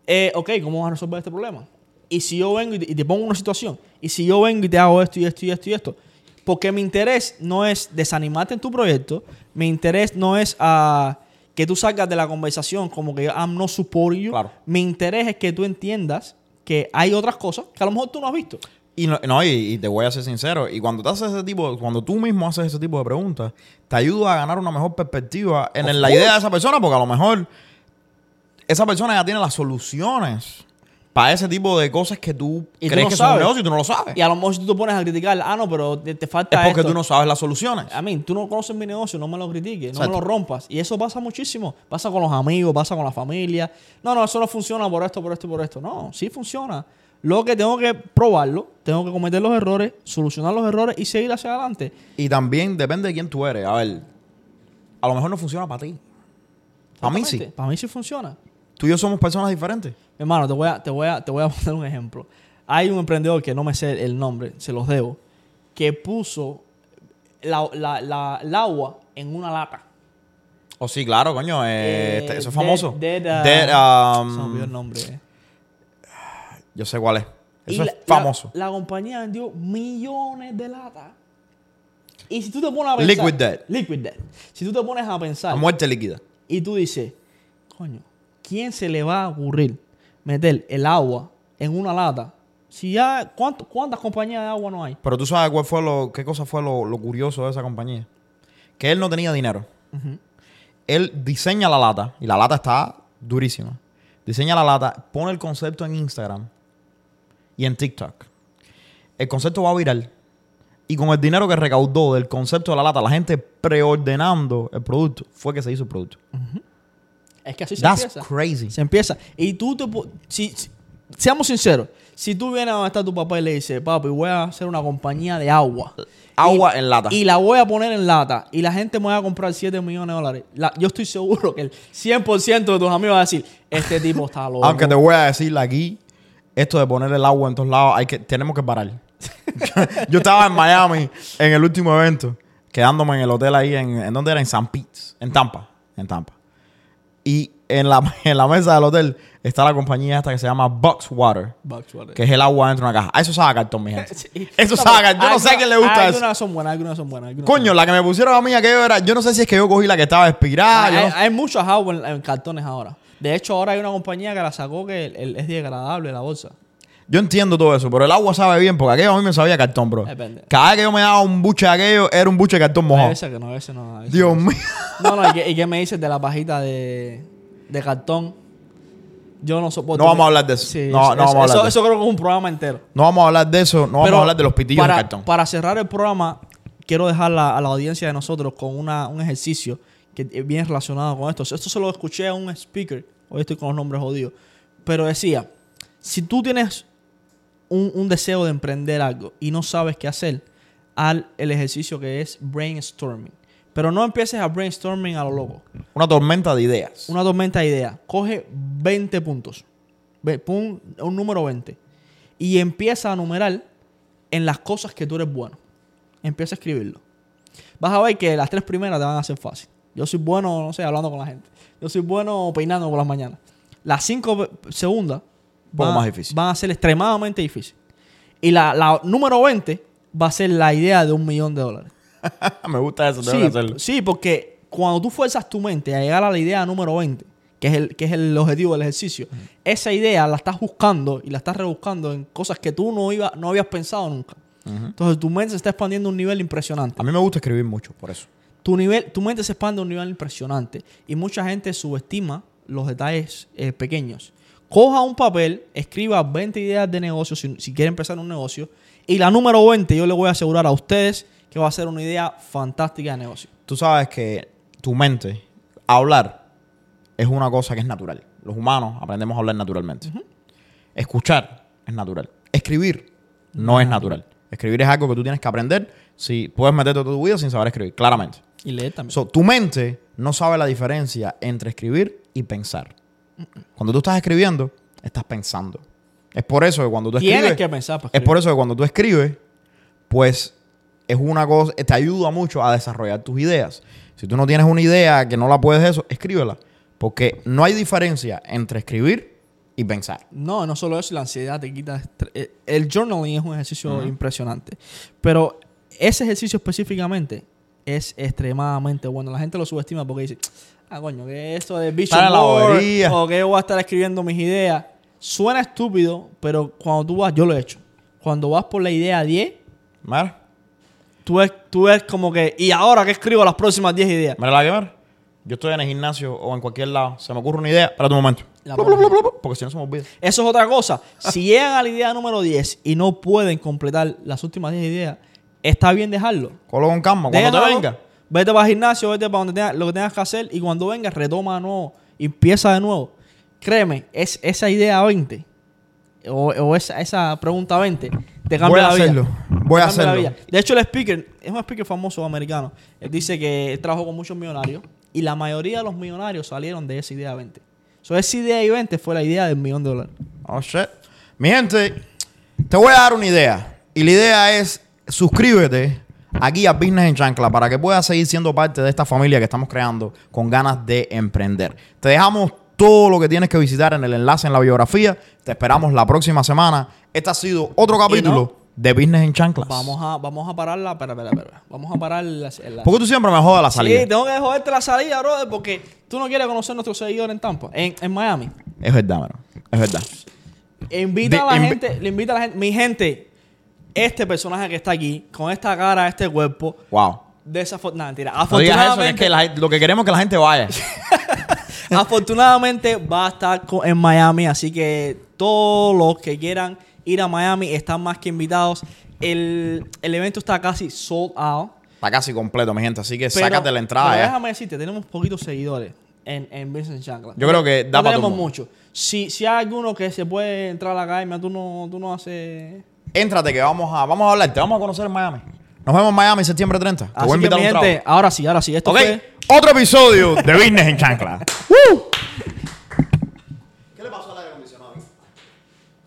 Eh, ok, ¿cómo vas a resolver este problema? Y si yo vengo y te, y te pongo una situación, y si yo vengo y te hago esto y esto y esto y esto, porque mi interés no es desanimarte en tu proyecto, mi interés no es ah, que tú salgas de la conversación como que I'm not supporting you. Claro. Mi interés es que tú entiendas que hay otras cosas que a lo mejor tú no has visto. Y no, no, y, y te voy a ser sincero, y cuando te haces ese tipo, cuando tú mismo haces ese tipo de preguntas, te ayuda a ganar una mejor perspectiva en la idea de esa persona, porque a lo mejor esa persona ya tiene las soluciones para ese tipo de cosas que tú Y tú crees no que son un negocio y tú no lo sabes. Y a lo mejor si tú te pones a criticar, ah, no, pero te, te falta es porque esto. tú no sabes las soluciones. A mí, tú no conoces mi negocio, no me lo critiques, no me lo rompas. Y eso pasa muchísimo. Pasa con los amigos, pasa con la familia. No, no, eso no funciona por esto, por esto y por esto. No, sí funciona. Lo que tengo que probarlo, tengo que cometer los errores, solucionar los errores y seguir hacia adelante. Y también depende de quién tú eres. A ver, a lo mejor no funciona para ti. Para mí sí. Para mí sí funciona. Tú y yo somos personas diferentes. Hermano, te voy, a, te, voy a, te voy a poner un ejemplo. Hay un emprendedor que no me sé el nombre, se los debo, que puso la- la- la- el agua en una lata. O sí, claro, coño. eh, Eh, este- eso es Dead- famoso. Dead, Dead, um, se me olvidó el nombre. Yo sé cuál es. Eso la- es famoso. La, compañía vendió millones de latas. Y si tú te pones a pensar. Liquid Death. Liquid Death. Si tú te pones a pensar La muerte líquida. y tú dices, coño, ¿quién se le va a ocurrir meter el agua en una lata? Si ya, ¿cuánto- ¿cuántas compañías de agua no hay? Pero tú sabes cuál fue lo, qué cosa fue lo, lo curioso de esa compañía. Que él no tenía dinero. Él diseña la lata y la lata está durísima. Diseña la lata, pone el concepto en Instagram y en TikTok. El concepto va viral. Y con el dinero que recaudó del concepto de la lata, la gente preordenando el producto, fue que se hizo el producto. Es que así se That's empieza. crazy. Se empieza. Y tú te... Si, si- seamos sinceros. Si tú vienes a está tu papá y le dices, papi, voy a hacer una compañía de agua. Agua Y- en lata. Y la voy a poner en lata. Y la gente me va a comprar 7 millones de dólares. La- yo estoy seguro que el 100% de tus amigos van a decir, este tipo está loco. Aunque te voy a decir aquí, esto de poner el agua en todos lados, hay que, tenemos que parar. Yo estaba en Miami en el último evento, quedándome en el hotel ahí, en, ¿en dónde era? En San Pete, en Tampa, en Tampa. Y en la, en la mesa del hotel está la compañía esta que se llama Box Water, Bucks, vale. que es el agua dentro de una caja. Ah, Eso sabe a cartón, mi gente. Sí. Eso sabe cartón. Yo no sé a quién le gusta eso. Algunas son buenas, algunas son buenas. algunas Coño, son la que me pusieron a mí aquello era, yo no sé si es que yo cogí la que estaba expirada. hay, no- hay muchos agua en, en cartones ahora. De hecho, ahora hay una compañía que la sacó que el- el- es degradable la bolsa. Yo entiendo todo eso, pero el agua sabe bien, porque aquello a mí me sabía cartón, bro. Depende. Cada vez que yo me daba un buche de aquello, era un buche de cartón mojado. veces que no, veces no. veces Dios no. mío. No, no, ¿y qué, y qué me dices de la pajita de, de cartón? Yo no soporto. No vamos a hablar de eso. Sí, No, eso, no vamos a hablar eso- de eso creo que es un programa entero. No vamos a hablar de eso, no vamos Pero a hablar de los pitillos para, de cartón. Para cerrar el programa, quiero dejar la- a la audiencia de nosotros con una, un ejercicio que es bien relacionado con esto. Esto se lo escuché a un speaker. Hoy estoy con los nombres jodidos. Pero decía, si tú tienes un, un deseo de emprender algo y no sabes qué hacer, al el ejercicio que es brainstorming. Pero no empieces a brainstorming a lo loco. Una tormenta de ideas. Una tormenta de ideas. Coge 20 puntos. Pon un número 20. Y empieza a numerar en las cosas que tú eres bueno. Empieza a escribirlo. Vas a ver que las tres primeras te van a hacer fácil. Yo soy bueno, no sé, hablando con la gente. Yo soy bueno peinando por las mañanas. Las cinco segundas poco van, más difícil. van a ser extremadamente difíciles. Y la, la número 20 va a ser la idea de un millón de dólares. Me gusta eso, tengo Sí, que hacerlo. sí, porque cuando tú fuerzas tu mente a llegar a la idea número 20, que es el, que es el objetivo del ejercicio, esa idea la estás buscando y la estás rebuscando en cosas que tú no, iba, no habías pensado nunca. Entonces tu mente se está expandiendo a un nivel impresionante. A mí me gusta escribir mucho, por eso. Tu, nivel, tu mente se expande a un nivel impresionante y mucha gente subestima los detalles eh, pequeños. Coja un papel, escriba 20 ideas de negocio si, si quiere empezar un negocio y la número 20 yo le voy a asegurar a ustedes que va a ser una idea fantástica de negocio. Tú sabes que tu mente, hablar, es una cosa que es natural. Los humanos aprendemos a hablar naturalmente. Escuchar es natural. Escribir no es natural. Escribir es algo que tú tienes que aprender si puedes meterte toda tu vida sin saber escribir, claramente. Y leer también. So, tu mente no sabe la diferencia entre escribir y pensar. Cuando tú estás escribiendo, estás pensando. Es por eso que cuando tú Tienes escribes, que pensar para es por eso que cuando tú escribes, pues es una cosa, te ayuda mucho a desarrollar tus ideas. Si tú no tienes una idea que no la puedes eso, escríbela. Porque no hay diferencia entre escribir y pensar. No, no solo eso, la ansiedad te quita. estre- eh, El journaling es un ejercicio impresionante. Pero ese ejercicio específicamente es extremadamente bueno. La gente lo subestima porque dice, ah, coño, que esto de vision Está en la bobería. o que yo voy a estar escribiendo mis ideas. Suena estúpido, pero cuando tú vas, yo lo he hecho. Cuando vas por la idea 10, Mira, tú ves, tú ves como que, ¿y ahora qué escribo las próximas 10 ideas? mira la que mira. Yo estoy en el gimnasio o en cualquier lado, se me ocurre una idea, espérate un momento. La Blu, blu, blu, Porque si no se me olvida. Eso es otra cosa. Si llegan a la idea número 10 y no pueden completar las últimas 10 ideas, está bien dejarlo. Colo con calma. Cuando te venga, Vete para el gimnasio, vete para donde tengas, lo que tengas que hacer y cuando vengas retoma de nuevo y empieza de nuevo. Créeme, es esa idea 20 o, o esa, esa pregunta 20 te cambia Voy a la vida. hacerlo. Voy a cambia la hacerlo. vida. De hecho, el speaker es un speaker famoso americano. Él dice que él trabajó con muchos millonarios y la mayoría de los millonarios salieron de esa idea 20. So, esa idea y 20 fue la idea del millón de dólares. Oh, shit. Mi gente, te voy a dar una idea. Y la idea es suscríbete aquí a Business en Chancla para que puedas seguir siendo parte de esta familia que estamos creando con ganas de emprender. Te dejamos todo lo que tienes que visitar en el enlace en la biografía. Te esperamos la próxima semana. Este ha sido otro capítulo de Business en Chanclas. Vamos a, vamos a pararla. Espera, espera, espera. Vamos a parar la, la- ¿Por qué tú siempre me jodas la salida? Sí, tengo que joderte la salida, brother, porque tú no quieres conocer a nuestros seguidores en Tampa, en, en Miami. Es verdad, mano. Es verdad. Invita De- a la gente, le invita a la gente, mi gente, este personaje que está aquí, con esta cara, este cuerpo, Wow. desafortunadamente, mentira, No eso, que es afortunadamente, que la gente- lo que queremos es que la gente vaya. afortunadamente va a estar en Miami, así que todos los que quieran ir a Miami están más que invitados. El, el evento está casi sold out. Está casi completo, mi gente. Así que Pero- sácate la entrada pero déjame decirte, tenemos poquitos seguidores en, en Business Chancla. Yo creo que da no tenemos mucho. Si, si hay alguno que se puede entrar a la academia, tú no, tú no haces... Éntrate que vamos a, vamos a hablar. Te vamos a conocer en Miami. Nos vemos en Miami septiembre 30. Te Así voy a que, invitar mi a un gente, trago. ahora sí, ahora sí. Esto Ok, fue... otro episodio de Business en Chancla. ¡Woo!